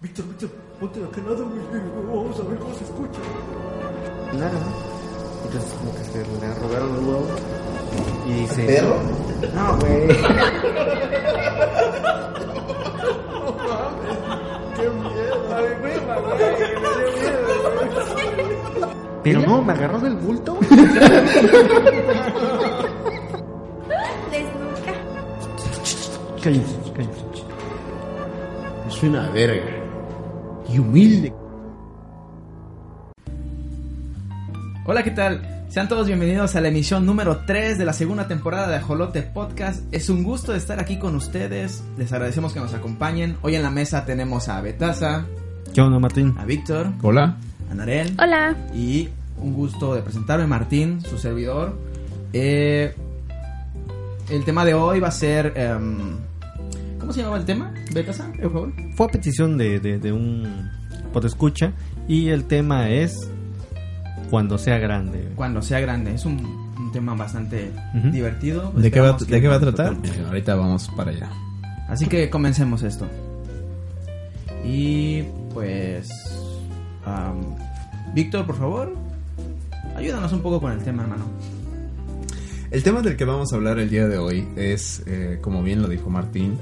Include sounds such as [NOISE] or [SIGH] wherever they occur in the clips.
Víctor, Víctor, ponte de aquel lado, güey. Vamos a ver cómo se escucha. Nada. Entonces como que se le robaron los huevos. Y dice... ¿Perro? No, güey. [LAUGHS] Qué miedo. Ay, miedo, güey. Pero no, me agarró del bulto. Desnuca. Cállense, cállense. Es una verga. Y humilde. Hola, ¿qué tal? Sean todos bienvenidos a la emisión número 3 de la segunda temporada de Ajolote Podcast. Es un gusto estar aquí con ustedes. Les agradecemos que nos acompañen. Hoy en la mesa tenemos a Betasa, ¿Qué onda, Martín? a Víctor, Hola. a Narel Hola. y un gusto de presentarme, Martín, su servidor. Eh, el tema de hoy va a ser... em, ¿Cómo se llamaba el tema? Betasa, por favor. Fue a petición de, de, de un escucha y el tema es cuando sea grande. Cuando sea grande. Es un, un tema bastante divertido. ¿De qué va, de qué va a tratar? Eh, ahorita vamos para allá. Así que comencemos esto. Y pues... Víctor, por favor, ayúdanos un poco con el tema, hermano. El tema del que vamos a hablar el día de hoy es, eh, como bien lo dijo Martín,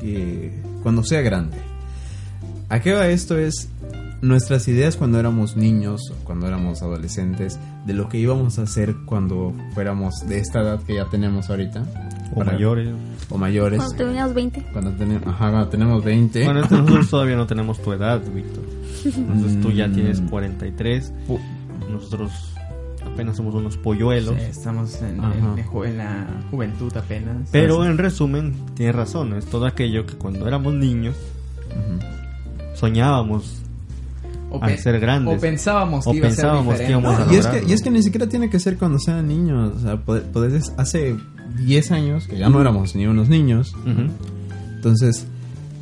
que cuando sea grande. ¿A qué va esto? Es nuestras ideas cuando éramos niños, o cuando éramos adolescentes, de lo que íbamos a hacer cuando fuéramos de esta edad que ya tenemos ahorita. O Para- mayores. O mayores. Cuando teníamos 20. Cuando, tenemos ajá, cuando tenemos 20. Bueno, es que nosotros todavía no tenemos tu edad, Víctor. Entonces tú ya Mm. tienes 43. Pu- Nosotros apenas somos unos polluelos. Sí, estamos en, la juventud apenas. Pero en resumen, tienes razón. Es todo aquello que cuando éramos niños soñábamos o, al ser grandes. o pensábamos que O iba a ser pensábamos que a y, es que, y es que ni siquiera tiene que ser cuando sean niños. O sea, pod- podés- hace 10 años, que ya no éramos ni unos niños, entonces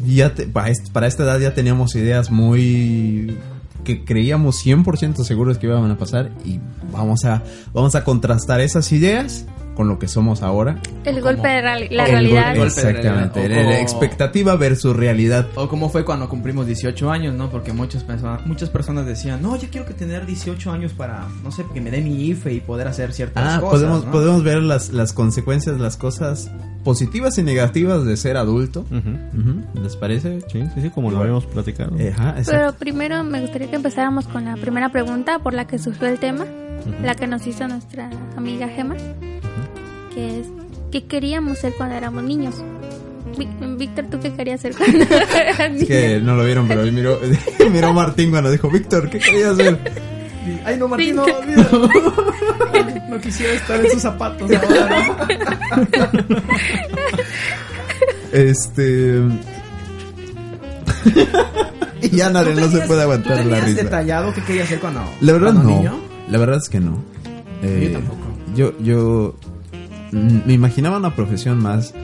ya te- para, est- para esta edad ya teníamos ideas muy que creíamos 100% seguros que iban a pasar y vamos a vamos a contrastar esas ideas con lo que somos ahora. El golpe de reali- la El realidad. golpe- Golpe de Exactamente, realidad. La como- expectativa versus realidad. O como fue cuando cumplimos 18 años, ¿no? Porque muchas personas, muchas personas decían, no, yo quiero que tener 18 años para, no sé, que me dé mi IFE y poder hacer ciertas Ah, cosas. podemos, ¿no? podemos ver las, las consecuencias, las cosas positivas y negativas de ser adulto. Ujú. Ujú, ¿Les parece? Sí, sí, sí, como lo habíamos platicado. Eh, Ajá. Pero primero me gustaría que empezáramos con la primera pregunta por la que surgió el tema, la que nos hizo nuestra amiga Gema, que es ¿qué queríamos ser cuando éramos niños? Ví- Víctor, ¿tú qué querías ser cuando [LAUGHS] [LAUGHS] eras niño? Es que no lo vieron, pero ahí miró, [LAUGHS] miró Martín cuando dijo, Víctor, ¿qué querías hacer? Ay, no, Martín, no, olvídalo. no quisiera estar en sus zapatos ahora. Este... y ya Narel no se puede ¿Tú aguantar la risa. detallado qué querías hacer cuando, La verdad cuando no. niño? La verdad es que no. Eh, Yo tampoco. Yo, yo me imaginaba una profesión más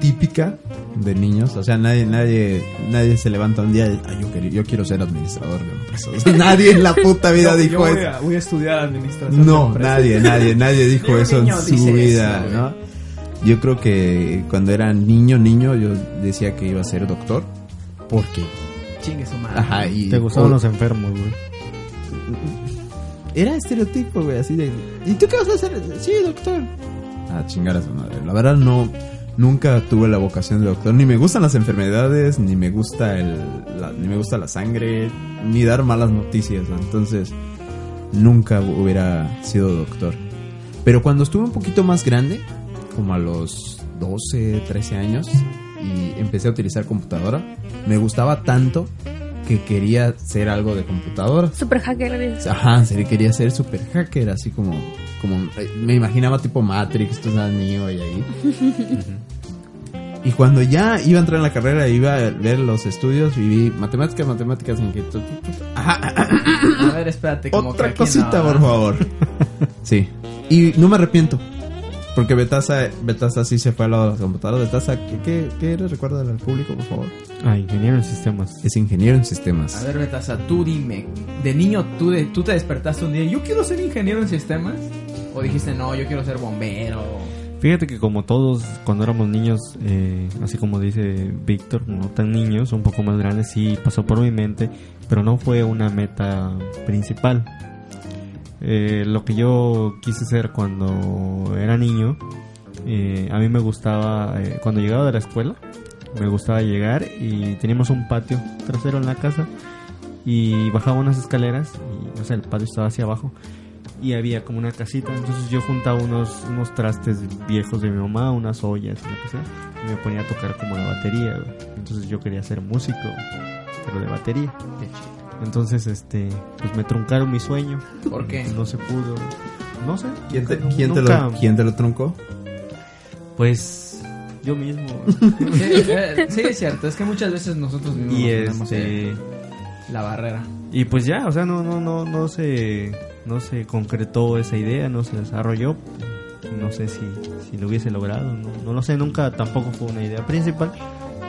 típica de niños. O sea, nadie, nadie, nadie se levanta un día y "Ay, yo, quiero, yo quiero ser administrador de empresas. [LAUGHS] nadie en la [LAUGHS] puta vida dijo voy eso. a, voy a estudiar administración. No, nadie, nadie, nadie [LAUGHS] dijo eso en su vida, eso, ¿no? Yo creo que cuando era niño, niño, yo decía que iba a ser doctor. Porque, Chingue su madre. ajá, y... Te gustaban o- los enfermos, güey. Era estereotipo, güey, así de... ¿Y tú qué vas a hacer? Sí, doctor. Ah, chingar a su madre. La verdad no... Nunca tuve la vocación de doctor. Ni me gustan las enfermedades, ni me gusta el... la- ni me gusta la sangre, ni dar malas noticias. ¿no? Entonces, nunca hubiera sido doctor. Pero cuando estuve un poquito más grande, como a los 12, 13 años, y empecé a utilizar computadora, me gustaba tanto que quería ser algo de computadora. Super hacker. Ajá, se quería ser super hacker, así como, como eh, me imaginaba tipo Matrix, tú sabes, Neo y ahí. y cuando ya iba a entrar en la carrera, iba a ver los estudios y vi matemáticas, matemáticas, en que Ajá, A ver, espérate. Como otra cosita, no, por favor. sí, y no me arrepiento. Porque Betasa, Betasa sí se fue a la computadora. Betasa, ¿qué, qué, qué al público, por favor? Ah, ingeniero en sistemas. Es ingeniero en sistemas. A ver, Betasa, tú dime. De niño, tú, de, tú te despertaste un día. Yo quiero ser ingeniero en sistemas. O dijiste, no, yo quiero ser bombero. Fíjate que como todos cuando éramos niños, eh, así como dice Víctor, no tan niños, un poco más grandes, sí pasó por mi mente, pero no fue una meta principal. Eh, lo que yo quise ser cuando era niño, eh, a mí me gustaba, eh, cuando llegaba de la escuela, me gustaba llegar y teníamos un patio trasero en la casa y bajaba unas escaleras y o sea, el patio estaba hacia abajo y había como una casita, entonces yo juntaba unos, unos trastes viejos de mi mamá, unas ollas, lo que sea, y me ponía a tocar como la batería, entonces yo quería ser músico, pero de batería. Entonces, este, pues me truncaron mi sueño. ¿Por qué? No se pudo. No sé. ¿Quién te, nunca- quién te nunca- lo, quién te lo truncó? Pues yo mismo. [LAUGHS] Sí, sí, es cierto. Es que muchas veces nosotros mismos y nos este la barrera. y pues ya, o sea, no no no no se no se concretó esa idea, no se desarrolló. No sé si si lo hubiese logrado, no, no lo sé, nunca tampoco fue una idea principal,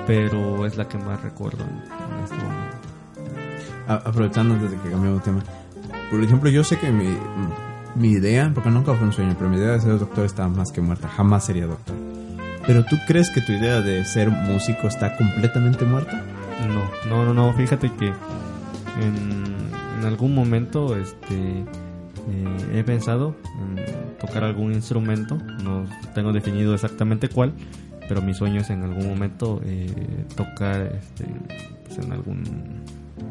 pero es la que más recuerdo en, en este momento. Aprovechando antes de que cambiemos de tema. Por ejemplo, yo sé que mi, mi idea, porque nunca fue un sueño, pero mi idea de ser doctor está más que muerta. Jamás sería doctor. Pero tú crees que tu idea de ser músico está completamente muerta? No, no, no, no. Fíjate que en, en algún momento este, eh, he pensado en tocar algún instrumento. No tengo definido exactamente cuál, pero mi sueño es en algún momento eh, tocar este, pues en algún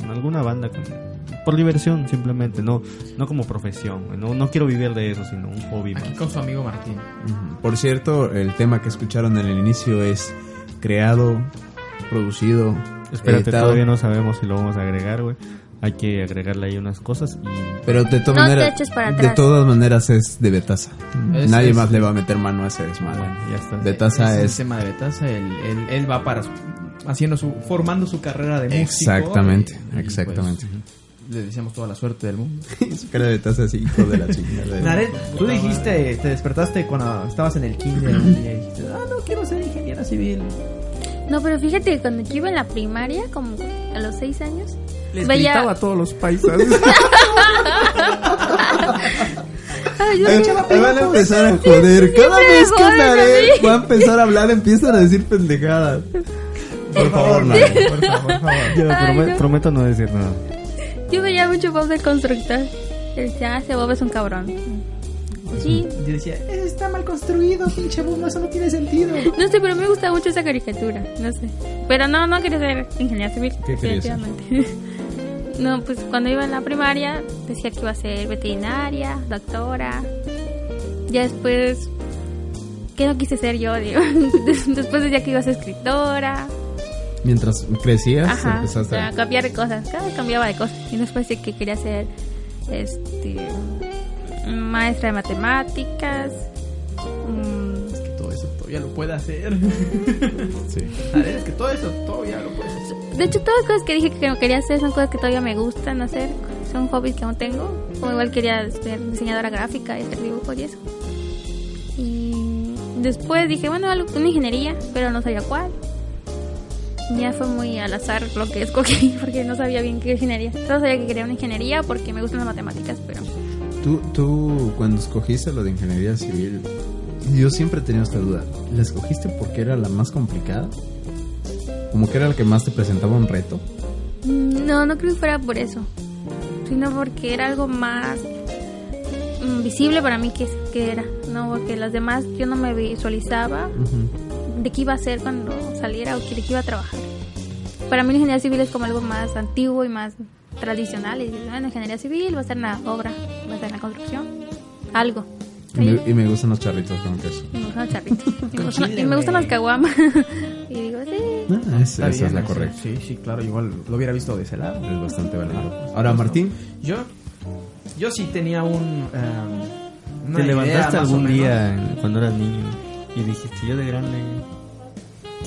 en alguna banda con- por diversión simplemente, no no como profesión. No, no quiero vivir de eso, sino un hobby Aquí más. con su amigo Martín. Por cierto, el tema que escucharon en el inicio es creado, producido, Espérate, editado. todavía no sabemos si lo vamos a agregar, güey. Hay que agregarle ahí unas cosas y Pero de todas No maneras, de todas maneras es de Betasa. Es- Nadie es- más le va a meter mano a ese desmadre. bueno, ya está. Betasa es, el tema de Betasa. Él, él, él va para su- haciendo su formando su carrera de músico. Exactamente, Y, y, exactamente. pues, le deseamos toda la suerte del mundo. [LAUGHS] su cara de Betasa así, hijo de la chingada. Naren, tú dijiste, te despertaste cuando estabas en el kinder un [LAUGHS] día y dijiste, ah, no quiero ser ingeniera civil. No, pero fíjate que cuando yo iba en la primaria, como a los seis años, Les Veía- gritaba a todos los paisas. [LAUGHS] Ay, yo Eh, me van a empezar a joder. Cada vez que mí. va a empezar a hablar, empiezan a decir pendejadas. Por favor, Naren. [LAUGHS] por favor, por favor. Yo Ay, no. prometo no decir nada. yo veía mucho Bob de constructor. Y decía, ah, ese Bob es un cabrón. Sí, Yo decía, "Eso está mal construido, pinche bomba, eso no tiene sentido. no sé, pero me gusta mucho esa caricatura. No sé. Pero no, no quería ser ingeniera civil. ¿Qué definitivamente. [LAUGHS] No, pues cuando iba en la primaria decía que iba a ser veterinaria, doctora. Ya después, ¿qué no quise ser yo? [LAUGHS] Digo? Después decía que iba a ser escritora. Mientras crecías, Ajá, o empezaste sea, a... cambiar de cosas. Cada vez cambiaba de cosas. Y después de que quería ser este maestra de matemáticas. mm, Es que todo eso todavía lo puede hacer. [LAUGHS] Sí. Naren, es que todo eso todavía lo puede hacer. De hecho, todas las cosas que dije que no quería hacer son cosas que todavía me gustan hacer. Son hobbies que aún tengo. Como igual quería ser diseñadora gráfica y hacer dibujos y eso. Y después dije, bueno, algo, una ingeniería, pero no sabía cuál. Ya fue muy al azar lo que escogí [LAUGHS] porque no sabía bien qué ingeniería. Solo sabía que quería una ingeniería porque me gustan las matemáticas, pero Tú, tú, cuando escogiste lo de ingeniería civil, yo siempre he tenido esta duda. ¿La escogiste porque era la más complicada? ¿Como que era la que más te presentaba un reto? Mm, No, no creo que fuera por eso, sino porque era algo más mm, visible para mí que, que era, no porque las demás yo no me visualizaba de qué iba a hacer cuando saliera o de qué iba a trabajar. Para mí la ingeniería civil es como algo más antiguo y más tradicional. Y dices, bueno, ingeniería civil va a ser una obra, va a ser una construcción, algo. Y me, y me gustan los charritos con queso. Me gustan los charritos. [LAUGHS] Y me gustan, chile, y me gustan güey. las caguamas. [LAUGHS] y digo, sí. Ah, es- esa Está es bien, la correcta. Sí, sí, claro, igual lo hubiera visto de ese lado. Es bastante válido. Ahora, Martín, Yo, yo sí tenía un. una ¿Te levantaste algún día en- cuando eras niño y dijiste, yo de grande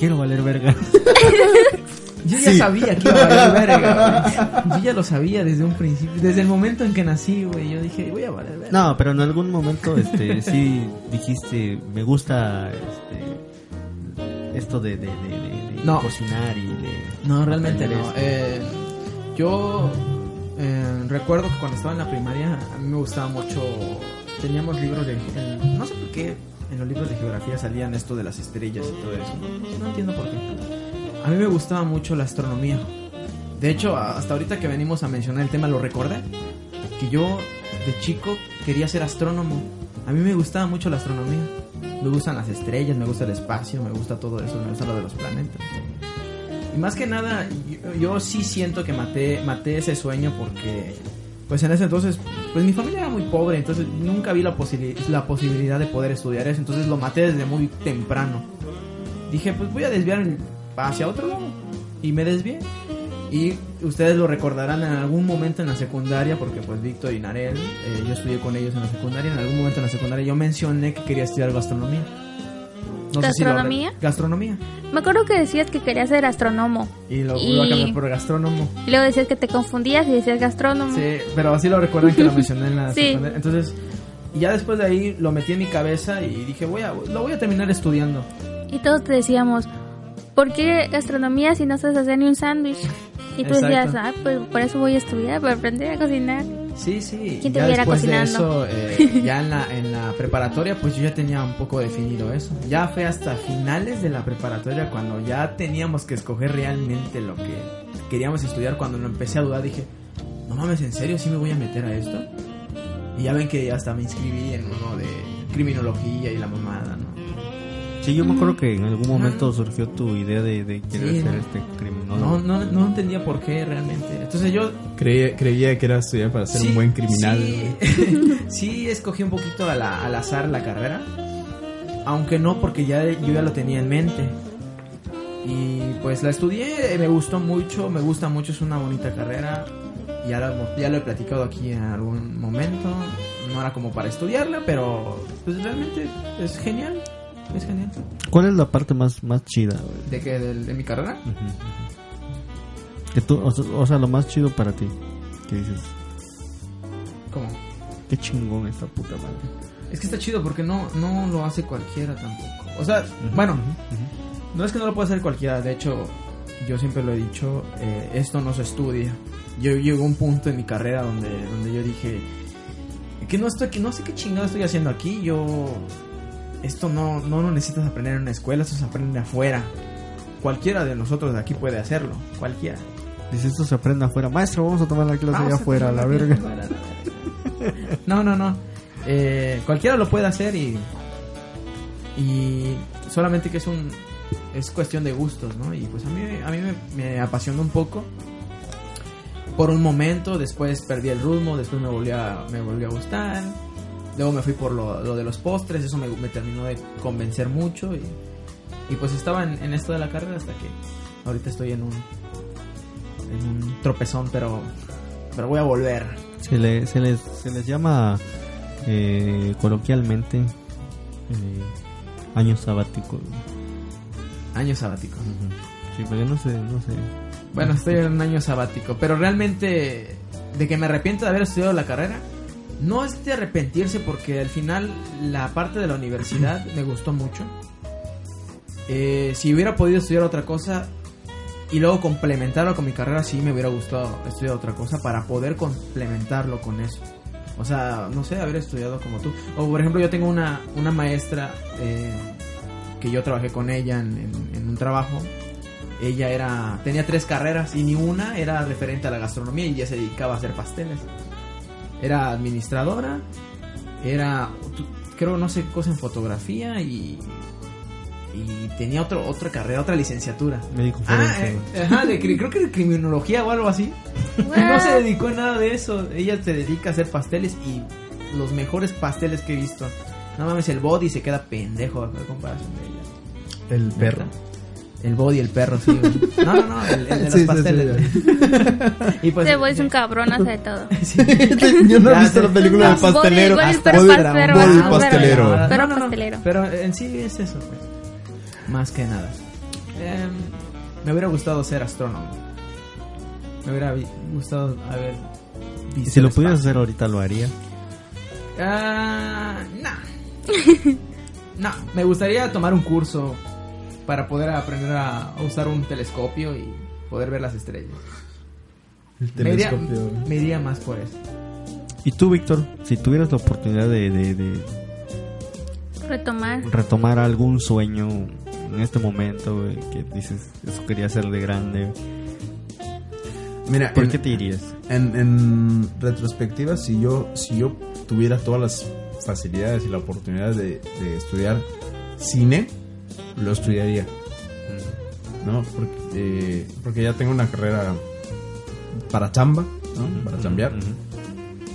quiero valer verga? [LAUGHS] Yo ya Sí. sabía que iba a valer verga, [LAUGHS] güey. Yo ya lo sabía desde un principio. Desde el momento en que nací, güey. Yo dije, voy a valer verga. No, pero en algún momento este [LAUGHS] sí dijiste, me gusta este esto de, de, de- No. cocinar y de No, realmente no. Eh, yo eh, recuerdo que cuando estaba en la primaria a mí me gustaba mucho. Teníamos libros de. el- no sé por qué. En los libros de geografía salían esto de las estrellas y todo eso. No, entiendo por qué. A mí me gustaba mucho la astronomía. De hecho, hasta ahorita que venimos a mencionar el tema lo recordé. Que yo de chico quería ser astrónomo. A mí me gustaba mucho la astronomía. Me gustan las estrellas, me gusta el espacio, me gusta todo eso, me gusta lo de los planetas. Y más que nada, yo, yo sí siento que maté, maté ese sueño porque pues en ese entonces, pues mi familia era muy pobre, entonces nunca vi la, posibili- la posibilidad de poder estudiar eso, entonces lo maté desde muy temprano. Dije, pues voy a desviar hacia otro lado. Y me desvié. Y ustedes lo recordarán en algún momento en la secundaria, porque pues Víctor y Narel, eh, yo estudié con ellos en la secundaria, en algún momento en la secundaria yo mencioné que quería estudiar gastronomía. No sé si lo- ¿Gastronomía? gastronomía. Me acuerdo que decías que querías ser astrónomo. Y lo Y- a cambiar por gastrónomo. Y luego decías que te confundías y decías gastrónomo. Sí, pero así lo recuerdan que lo mencioné en la [LAUGHS] Sí. Entonces, ya después de ahí lo metí en mi cabeza y dije, voy a, lo voy a terminar estudiando. Y todos te decíamos, ¿por qué gastronomía si no sabes hacer ni un sándwich? Y tú Exacto. decías, ah, pues por eso voy a estudiar, para aprender a cocinar. Sí, sí. ¿Quién te ya viera después de cocinando? eso, eh, ya en la, [LAUGHS] en la preparatoria, pues yo ya tenía un poco definido eso. Ya fue hasta finales de la preparatoria cuando ya teníamos que escoger realmente lo que queríamos estudiar. Cuando lo empecé a dudar, dije, no mames, ¿en serio sí me voy a meter a esto? Y ya ven que hasta me inscribí en uno de criminología y la mamada, ¿no? Sí, yo me acuerdo que en algún momento surgió tu idea de, de querer Sí, ser no. este No, criminólogo. no, no entendía por qué realmente. Entonces yo Creía, creía que era estudiar para ser Sí, un buen criminal. Sí, [LAUGHS] sí escogí un poquito a la- al azar la carrera. Aunque no, porque ya yo ya lo tenía en mente. Y pues la estudié, me gustó mucho, me gusta mucho, es una bonita carrera. Ya lo, ya lo he platicado aquí en algún momento. No era como para estudiarla, pero pues realmente es genial. Es genial. ¿Cuál es la parte más, más chida? güey? ¿De qué? ¿De, de mi carrera? Que tú, o, sea- o sea, lo más chido para ti. Que dices, ¿Cómo? qué chingón esta puta madre. Es que está chido porque no, no lo hace cualquiera tampoco. O sea, bueno, no es que no lo pueda hacer cualquiera. De hecho, yo siempre lo he dicho, eh, esto no se estudia. Yo llegó un punto en mi carrera donde, donde yo dije que no estoy, que no sé qué chingado estoy haciendo aquí. Yo esto no, no lo necesitas aprender en una escuela, esto se aprende afuera. Cualquiera de nosotros de aquí puede hacerlo, cualquiera. Dice, esto se aprende afuera. Maestro, vamos a tomar la clase allá afuera, la verga. la verga. No, no, no. Eh, cualquiera lo puede hacer y. Y solamente que es un. Es cuestión de gustos, ¿no? Y pues a mí, a mí me, me apasionó un poco. Por un momento, después perdí el rumbo, después me volvió a, me volvió a gustar. Luego me fui por lo, lo de los postres, eso me, me terminó de convencer mucho. Y, y pues estaba en, en esto de la carrera hasta que ahorita estoy en un. En un tropezón, pero. Pero voy a volver. Se, le- se les, se les llama eh, coloquialmente eh, año sabático. Año sabático. Sí, porque no sé, no sé. Bueno, estoy en un año sabático, pero realmente de que me arrepiento de haber estudiado la carrera, no es de arrepentirse porque al final la parte de la universidad [CLEARS THROAT] me gustó mucho. Eh, si hubiera podido estudiar otra cosa y luego complementarlo con mi carrera, sí me hubiera gustado estudiar otra cosa para poder complementarlo con eso. O sea, no sé, haber estudiado como tú. O por ejemplo, yo tengo una, una maestra eh, que yo trabajé con ella en, en- en un trabajo ella era tenía tres carreras y ni una era referente a la gastronomía y ya se dedicaba a hacer pasteles. Era administradora, era creo no sé cosa en fotografía y y tenía otro otra carrera, otra licenciatura. Médico Ah, forense. eh, ajá, de creo que de criminología o algo así. Y no se dedicó a nada de eso. Ella se dedica a hacer pasteles y los mejores pasteles que he visto. No mames, el body se queda pendejo a comparación de ella. El perro. El body, el perro, sí, güey. [LAUGHS] No, no, no, el, el de los Sí, sí, pasteles. [LAUGHS] y pues, Ese güey es un cabrón hace de todo. [LAUGHS] sí. Yo no he visto la película del pastelero. Body, Hasta- perro Body- pastelero, Body pastelero. Pero en sí es eso, pues. Más que nada. Em, me hubiera gustado ser astrónomo. Me hubiera gustado haber visto si lo pudieras hacer ahorita, lo haría. Ah, no. no, me gustaría tomar un curso para poder aprender a, usar un telescopio y poder ver las estrellas. El Me iría, telescopio. me iría más por eso. ¿Y tú, Víctor? Si tuvieras la oportunidad de... de, de- Retomar. retomar algún sueño en este momento, güey, que dices, eso quería hacer de grande. Mira, ¿Por en- qué te irías? En, en retrospectiva, si yo, si yo tuviera todas las facilidades y la oportunidad de, de estudiar cine, lo estudiaría. ¿No? Porque, eh, porque ya tengo una carrera para chamba, ¿no? Para chambear.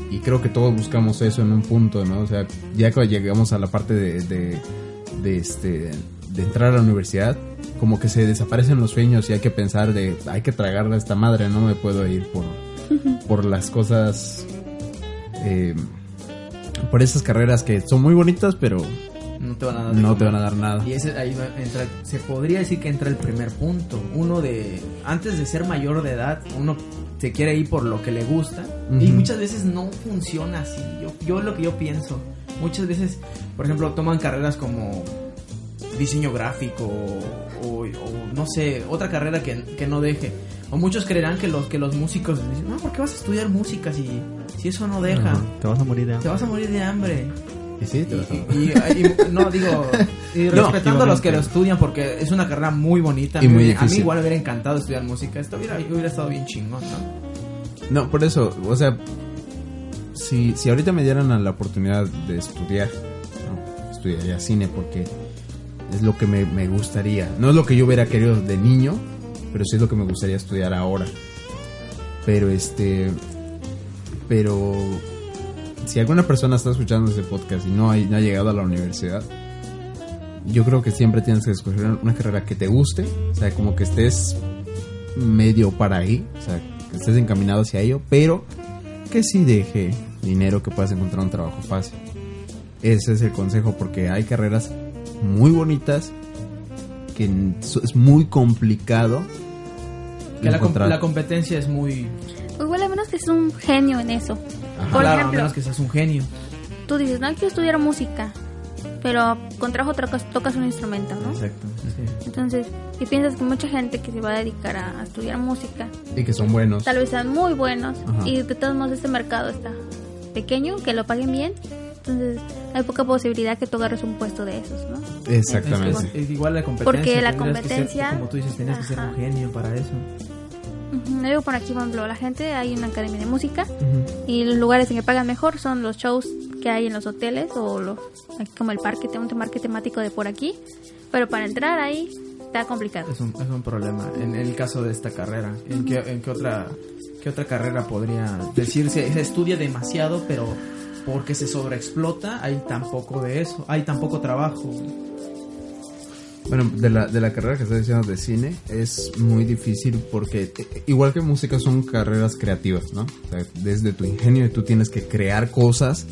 Y creo que todos buscamos eso en un punto, ¿no? O sea, ya que llegamos a la parte de, de, de, este, de entrar a la universidad, como que se desaparecen los sueños y hay que pensar de, hay que tragarle a esta madre, no me puedo ir por, por las cosas, eh, por esas carreras que son muy bonitas, pero No te van a dar no te van a dar nada. Y ese ahí entra, se podría decir que entra el primer punto. Uno de, antes de ser mayor de edad, uno se quiere ir por lo que le gusta. Y Ujú. muchas veces no funciona así. Yo, yo lo que yo pienso, muchas veces, por ejemplo, toman carreras como diseño gráfico o, o- o no sé, otra carrera que, que no deje. O muchos creerán que los, que los músicos dicen, no, ¿por qué vas a estudiar música si, si eso no deja? Te vas a morir de Te hambre. vas a morir de hambre. Y sí, te Y, vas a- y- y- y- no digo y [LAUGHS] No, respetando a los que lo estudian porque es una carrera muy bonita a Y mí, muy a mí igual me hubiera encantado estudiar música esto hubiera, hubiera estado bien chingón ¿no? No, por eso, o sea, si, si ahorita me dieran a la oportunidad de estudiar, no, estudiaría cine porque es lo que me, me gustaría. No es lo que yo hubiera querido de niño, pero sí es lo que me gustaría estudiar ahora. Pero este, pero si alguna persona está escuchando este podcast y no, no ha llegado a la universidad, yo creo que siempre tienes que escoger una carrera que te guste, o sea, como que estés medio para ahí, o sea, que estés encaminado hacia ello, pero que sí deje dinero que puedas encontrar un trabajo fácil. Ese es el consejo porque hay carreras muy bonitas que es muy complicado que la, com- la competencia es muy Igual a menos que es un genio en eso. Ajá. Por claro, a ejemplo, menos que seas un genio tú dices, no quiero estudiar música, pero con trabajo tocas, tocas un instrumento, ¿no? exacto sí. Entonces, y piensas que mucha gente que se va a dedicar a, a estudiar música, y que son buenos. tal vez sean muy buenos, Ajá. y de todos modos este mercado está pequeño, que lo paguen bien, entonces hay poca posibilidad que tú agarres un puesto de esos, ¿no? Exactamente. Es, es igual la competencia Porque la que ser- competencia- como tú dices tienes que ser un genio para eso. Ujú, Digo por aquí, por ejemplo, la gente, hay una academia de música y los lugares en que pagan mejor son los shows que hay en los hoteles o los, aquí como el parque, un parque temático de por aquí, pero para entrar ahí está complicado. es un, es un problema. En el caso de esta carrera en qué, en qué otra qué otra carrera podría decirse se estudia demasiado pero porque se sobreexplota hay tan poco de eso hay tan poco trabajo Bueno, de la, de la carrera que estás diciendo de cine es muy difícil porque eh, igual que música son carreras creativas, ¿no? Desde tu ingenio tú tienes que crear cosas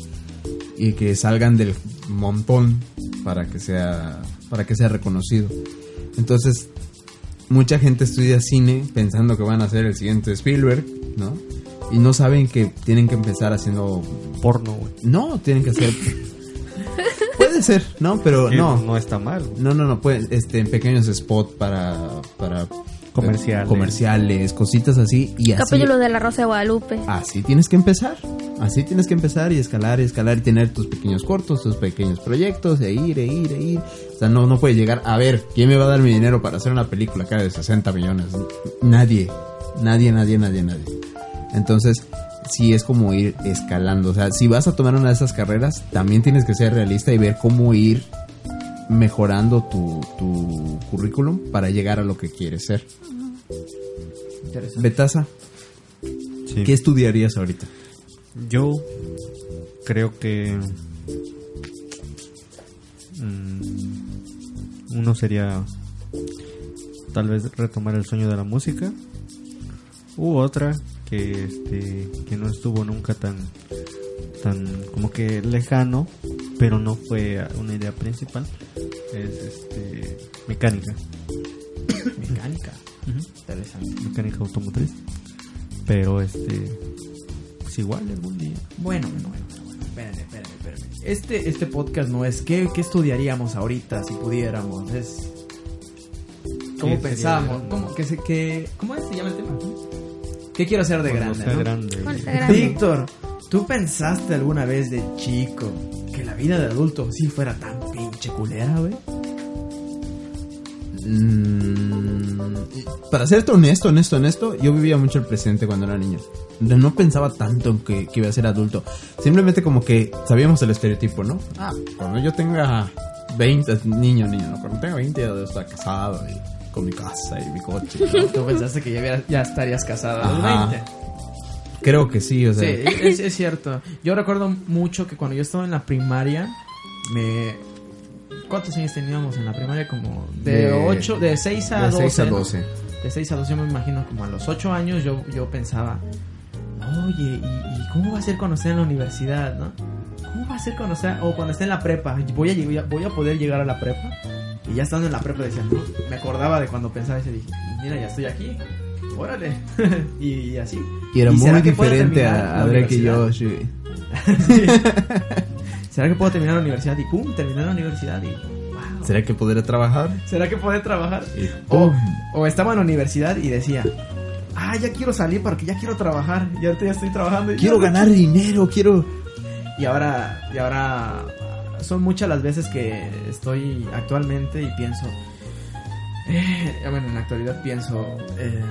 y que salgan del montón para que sea para que sea reconocido. Entonces, mucha gente estudia cine pensando que van a ser el siguiente Spielberg, ¿no? Y no saben que tienen que empezar haciendo Porno, güey. no, tienen que hacer Puede ser, no, pero Que no. No está mal. güey. No, no, no, pueden, este, en pequeños spots para, para Comerciales. comerciales, cositas así y así. Capítulo de La Rosa de Guadalupe. Así tienes que empezar, así tienes que empezar y escalar y escalar y tener tus pequeños cortos, tus pequeños proyectos, e ir, e ir, e ir. O sea, no, no puedes llegar, a ver, ¿quién me va a dar mi dinero para hacer una película acá de 60 millones? Nadie, nadie, nadie, nadie, nadie. Entonces, sí es como ir escalando. O sea, si vas a tomar una de esas carreras, también tienes que ser realista y ver cómo ir mejorando tu, tu currículum para llegar a lo que quieres ser. Interesante. Betasa, Sí. ¿qué estudiarías ahorita? Yo creo que mm, uno sería tal vez retomar el sueño de la música u otra que este que no estuvo nunca tan tan como que lejano pero no fue una idea principal es este mecánica [COUGHS] Mecánica. Interesante. mecánica automotriz pero este pues igual algún día Bueno, bueno, bueno, bueno. Espérame, espérame, espérame. Este, este podcast no es ¿qué, qué estudiaríamos ahorita si pudiéramos. Es. ¿Cómo de- ¿Cómo, que se, que, ¿Cómo se llama el tema? ¿Qué quiero hacer de Cuando grande? sea no? grande Cuando sea grande. Víctor, ¿tú pensaste alguna vez de chico que la vida de adulto sí fuera tan pinche culera, güey? Mm, para serte honesto, honesto, honesto, yo vivía mucho el presente cuando era niño. No pensaba tanto en que, que iba a ser adulto. Simplemente como que sabíamos el estereotipo, ¿no? Ah, cuando yo tenga 20, niño, niño, ¿no? Cuando tenga 20 ya estar casado y con mi casa y mi coche. [LAUGHS] ¿no? Tú pensaste que ya, hubiera- ya estarías casado a los Ajá. 20. Creo que sí, o sea. Sí, es, es cierto. Yo recuerdo mucho que cuando yo estaba en la primaria, me... ¿Cuántos años teníamos en la primaria? Como de, De- 8, de 6 a de 12. 6 a ¿no? 12. De 6 a 12 yo me imagino como a los 8 años yo, yo pensaba, oye, ¿y, y cómo va a ser cuando esté en la universidad, no? ¿Cómo va a ser cuando esté, o cuando esté en la prepa? ¿Voy a, voy a poder llegar a la prepa? Y ya estando en la prepa decía, no, me acordaba de cuando pensaba eso y dije, mira, ya estoy aquí, órale. y, [LAUGHS] y así. Y era ¿Y muy diferente a, Drake y yo. sí. [LAUGHS] ¿Será que puedo terminar la universidad? Y pum, terminé la universidad y wow. ¿Será que podré trabajar? ¿Será que podré trabajar? Y O, o estaba en la universidad y decía, ah, ya quiero salir porque ya quiero trabajar. Y ahorita ya estoy trabajando. y Quiero ya- ganar dinero, quiero... Y ahora, y ahora son muchas las veces que estoy actualmente y pienso, eh, bueno, en la actualidad pienso, eh,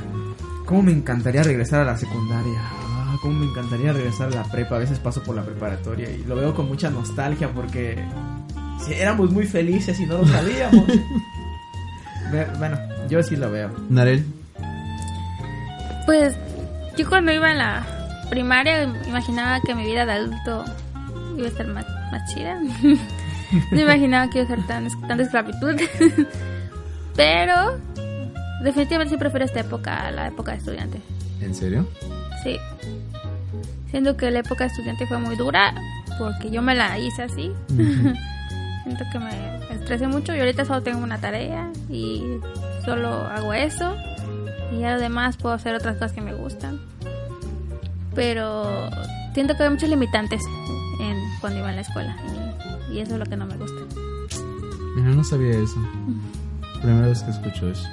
¿cómo me encantaría regresar a la secundaria? Ah, ¿Cómo me encantaría regresar a la prepa? A veces paso por la preparatoria y lo veo con mucha nostalgia porque éramos muy felices y no lo sabíamos. [LAUGHS] Bueno, yo sí lo veo. Narel. Pues yo cuando iba en la primaria imaginaba que mi vida de adulto iba a estar más, más chida. [LAUGHS] no imaginaba que iba a ser tan, tanta esclavitud. [LAUGHS] Pero definitivamente sí prefiero esta época a la época de estudiante. ¿En serio? Sí. Siento que la época de estudiante fue muy dura porque yo me la hice así. [LAUGHS] Siento que me estresé mucho y ahorita solo tengo una tarea y solo hago eso. Y ya lo demás puedo hacer otras cosas que me gustan. Pero siento que hay muchos limitantes cuando iba en la escuela y, y eso es lo que no me gusta. Mira, no sabía eso. Primera vez que escucho eso.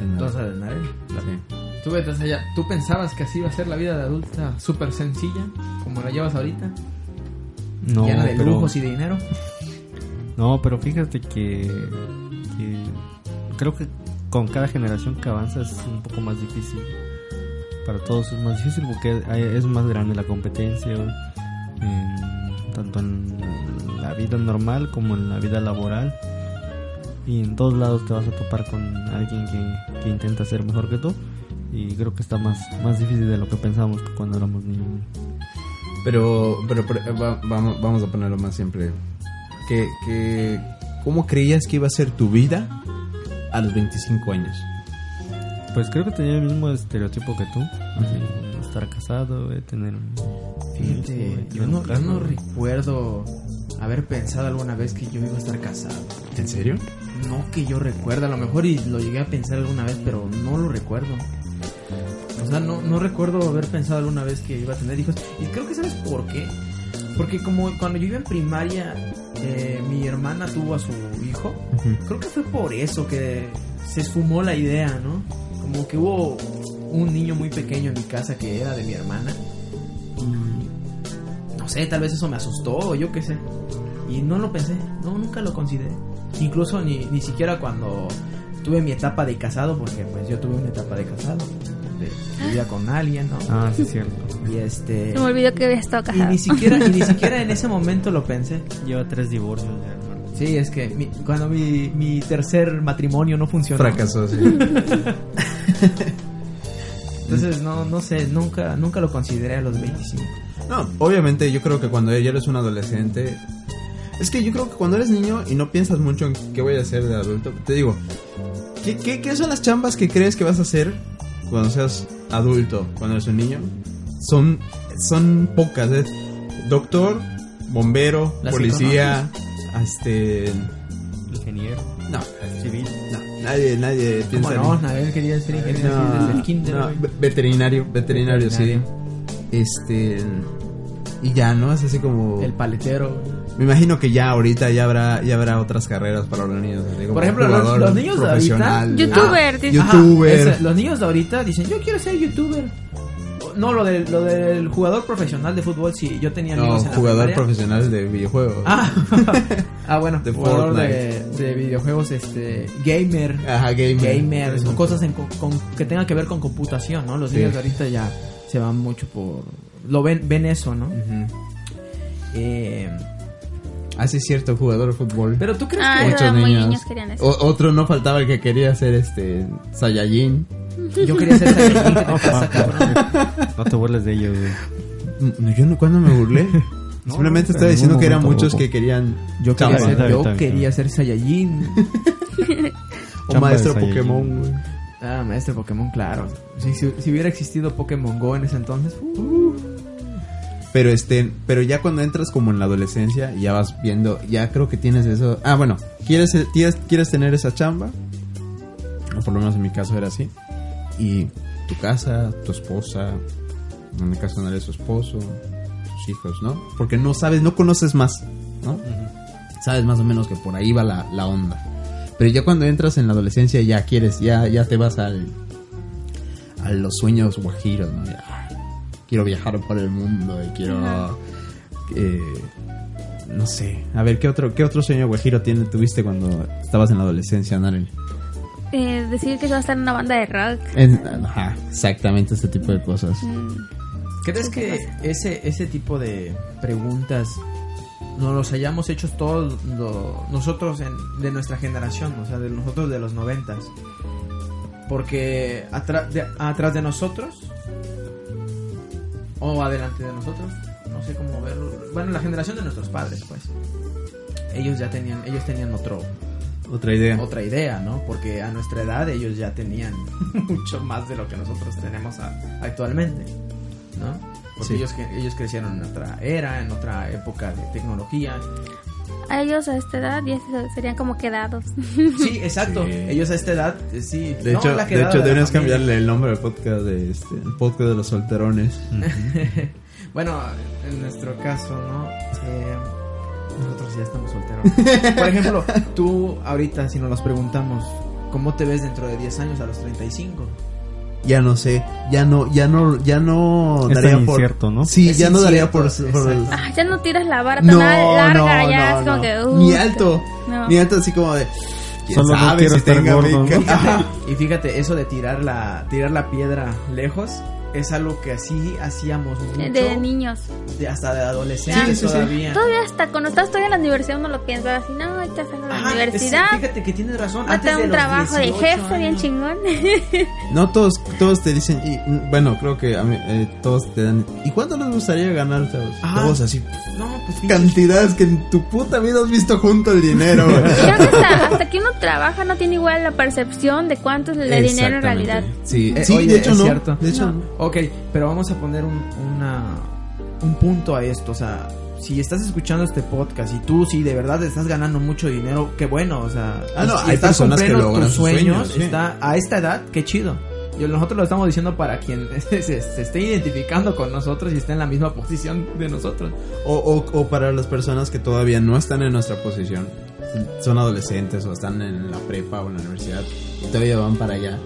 Entonces, Narel, Sí. ¿tú, entonces, ya- ¿tú pensabas que así iba a ser la vida de adulta súper sencilla como la llevas ahorita? No, llena de pero, lujos y de dinero. [LAUGHS] no, pero fíjate que, que creo que con cada generación que avanza es un poco más difícil. Para todos es más difícil porque es más grande la competencia, en- tanto en la vida normal como en la vida laboral. Y en todos lados te vas a topar con alguien que, que intenta ser mejor que tú. Y creo que está más, más difícil de lo que pensábamos cuando éramos niños. Pero, pero, pero, eh, va- vamos, vamos a ponerlo más simple. Que, que, ¿Cómo creías que iba a ser tu vida a los 25 años? Pues creo que tenía el mismo estereotipo que tú. así, estar casado, tener un Fíjate, yo no, yo recuerdo haber pensado alguna vez que yo iba a estar casado. ¿En serio? No que yo recuerde, a lo mejor y lo llegué a pensar alguna vez, pero no lo recuerdo. O sea, no, no recuerdo haber pensado alguna vez que iba a tener hijos. Y creo que sabes por qué. Porque como cuando yo iba en primaria, eh, mi hermana tuvo a su hijo. Creo que fue por eso que se esfumó la idea, ¿no? Como que hubo un niño muy pequeño en mi casa que era de mi hermana. Y no sé, tal vez eso me asustó, o yo qué sé. Y no lo pensé, no, nunca lo consideré. Incluso ni, ni siquiera cuando tuve mi etapa de casado, porque pues yo tuve una etapa de casado. vivía con alguien, ¿no? Ah, sí, cierto. Y este... Se me olvidó que había estado Y casado. ni siquiera, y ni [LAUGHS] siquiera en ese momento lo pensé. Lleva tres divorcios ya. Sí, es que mi- cuando mi, mi tercer matrimonio no funcionó. Fracasó, sí. [LAUGHS] Entonces, no, no sé, nunca, nunca lo consideré a los 25. No, obviamente yo creo que cuando ya eres un adolescente... Es que yo creo que cuando eres niño y no piensas mucho en qué voy a hacer de adulto, te digo, ¿qué, qué, qué son las chambas que crees que vas a hacer cuando seas adulto, cuando eres un niño? Son, son pocas, ¿eh? Doctor, bombero, Las policía, este... Ingeniero, No, civil. Nadie, nadie ¿Cómo piensa en- no? Nadie quería ser ingeniero No, desde el kinder, no, veterinario, veterinario, Veterinario. sí. Este. Y ya, ¿no? Es así como. El paletero. Me imagino que ya ahorita ya habrá, ya habrá otras carreras para los niños. así como Por ejemplo, los- niños de ahorita-. Youtuber, Ah. Ajá, youtuber. ese, los niños de ahorita dicen, yo quiero ser youtuber. No, lo, del lo del jugador profesional de fútbol, sí, yo tenía No, amigos en la jugador primaria. profesional de videojuegos. Ah, [LAUGHS] ah, bueno, De jugador de, videojuegos, este, gamer. Ajá, gamer. Gamers, o cosas en co- con- que tengan que ver con computación, ¿no? Los Sí. niños de ahorita ya se van mucho por... Lo ven, ven eso, ¿no? Ujú. Eh, Ah, sí, es cierto, jugador de fútbol. pero tú crees Ah, que... Muchos niños. niños querían eso. O- otro no faltaba el que quería ser este Saiyajin. Yo quería ser Saiyajin, ¿qué te pasa, cabrón? No te burles de ellos, güey. Mm, Yo no, ¿cuándo me burlé? [LAUGHS] No, Simplemente en estaba diciendo que eran muchos que querían Yo quería, chamba. ser, yo quería ser Saiyajin. [LAUGHS] o Chamba maestro. Pokémon, güey. Ah, maestro Pokémon, claro. Si, si- si hubiera existido Pokémon Go en ese entonces... uh, Pero este, pero ya cuando entras como en la adolescencia, ya vas viendo, ya creo que tienes eso. Ah, bueno, quieres quieres, quieres tener esa chamba. O por lo menos en mi caso era así. Y tu casa, tu esposa, en mi caso eres su esposo, tus hijos, ¿no? Porque no sabes, no conoces más, ¿no? Sabes más o menos que por ahí va la, la onda. Pero ya cuando entras en la adolescencia ya quieres, ya, ya te vas al a los sueños guajiros, ¿no? Ya, quiero viajar por el mundo y quiero eh, no sé, a ver qué otro qué otro sueño guajiro tiene tuviste cuando estabas en la adolescencia, Naren. Eh, decir que se va a estar en una banda de rock. En- ajá, exactamente este tipo de cosas. Mm, ¿Crees que ese, ese tipo de preguntas nos los hayamos hecho todos lo- nosotros en- de nuestra generación, o sea, de nosotros de los noventas? Porque atra- de- atrás de nosotros o adelante de nosotros, no sé cómo verlo. Bueno, la generación de nuestros padres, pues. Ellos ya tenían, ellos tenían otro, Otra idea. otra idea, ¿no? Porque a nuestra edad ellos ya tenían [LAUGHS] mucho más de lo que nosotros tenemos a- actualmente, ¿no? Porque Sí. ellos, ellos crecieron en otra era, en otra época de tecnología. A ellos a esta edad ya se- serían como quedados. [LAUGHS] Sí, exacto. Sí. Ellos a esta edad, eh, sí. De no, hecho, la de hecho deberías cambiarle el nombre al podcast de este, el podcast de los solterones. [LAUGHS] Bueno, en nuestro caso, ¿no? Eh, nosotros ya estamos solteros. Por ejemplo, tú ahorita, si nos los preguntamos, ¿cómo te ves dentro de 10 años a los 35? Ya no sé, ya no, ya no, ya no Es daría por incierto, ¿no? Sí, Es ya no daría por. Ah, ya no tiras la vara tan No, larga, no, ya no, es como no. que. uh, ni alto, no. ni alto así como de quién Solo no sabe quiero si estar tenga gordo. [LAUGHS] Y fíjate, eso de tirar la, tirar la piedra lejos es algo que así hacíamos mucho. De niños. de- hasta de adolescentes Sí, sí, sí. todavía. Todavía hasta cuando estás todavía en la universidad uno lo piensa así, no, ya salgo de la Ajá, universidad. es- fíjate que tienes razón. Antes un los trabajo de 18 jefe bien años. chingón. [LAUGHS] No todos, todos te dicen, y, mm, bueno, creo que a mí, eh, todos te dan, ¿y cuánto les gustaría ganar? Ajá. Todos así, No, pues cantidades que en tu puta vida has visto junto el dinero. [LAUGHS] que hasta, hasta que uno trabaja no tiene igual la percepción de cuánto es el dinero en realidad. Sí, Eh, sí oye, de hecho es no. cierto. De hecho No. Ok, pero vamos a poner un, una, un punto a esto. O sea, si estás escuchando este podcast y tú, si de verdad estás ganando mucho dinero, qué bueno. O sea, Ah, no, hay estás personas que logran tus sus sueños. sueños, sí. está, a esta edad, qué chido. Y nosotros lo estamos diciendo para quien [LAUGHS] se, se esté identificando con nosotros y esté en la misma posición de nosotros. O, o, o para las personas que todavía no están en nuestra posición, son adolescentes o están en la prepa o en la universidad y todavía van para allá.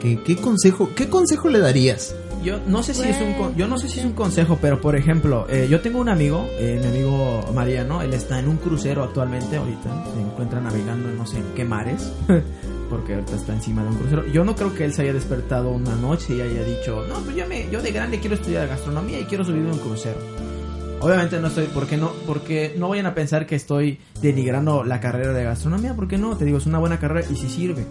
¿Qué, qué, qué consejo, qué consejo le darías? Yo no sé si es un con- yo no sé si es un consejo, pero por ejemplo, eh, yo tengo un amigo, eh, mi amigo Mariano, él está en un crucero actualmente, ahorita se encuentra navegando en no sé en qué mares, [LAUGHS] porque ahorita está encima de un crucero. Yo no creo que él se haya despertado una noche y haya dicho, no, pues yo me, yo de grande quiero estudiar gastronomía y quiero subirme a un crucero. Obviamente no estoy, porque no, porque no vayan a pensar que estoy denigrando la carrera de gastronomía, porque no, te digo, es una buena carrera y sí sirve.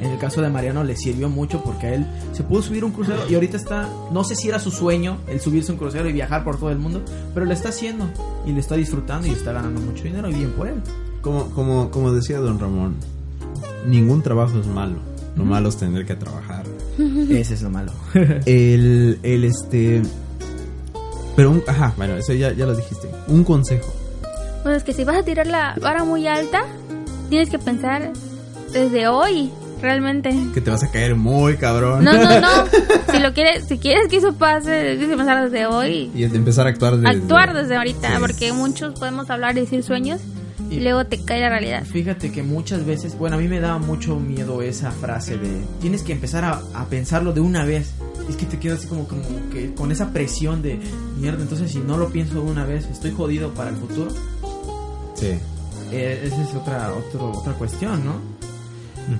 En el caso de Mariano le sirvió mucho porque a él se pudo subir un crucero y ahorita está, no sé si era su sueño el subirse a un crucero y viajar por todo el mundo, pero lo está haciendo y le está disfrutando y está ganando mucho dinero y bien por él. Como, como, como decía don Ramón, ningún trabajo es malo. Lo malo es tener que trabajar. [LAUGHS] Ese es lo malo. [LAUGHS] El, el este... Pero un... Ajá, bueno, eso ya, ya lo dijiste. Un consejo. Pues es que si vas a tirar la vara muy alta, tienes que pensar desde hoy, realmente. Que te vas a caer muy cabrón. No, no, no. [LAUGHS] Si lo quieres, si quieres que eso pase, tienes que pensar desde hoy. Y de empezar a actuar desde... Actuar desde ahorita, Sí. porque muchos podemos hablar y decir sueños, y luego te cae la realidad. Fíjate que muchas veces, bueno, a mí me daba mucho miedo esa frase de tienes que empezar a, a pensarlo de una vez. Es que te quedas así como, como que con esa presión de mierda. Entonces, si no lo pienso de una vez, estoy jodido para el futuro. Sí. Eh, esa es otra, otro, otra cuestión, ¿no?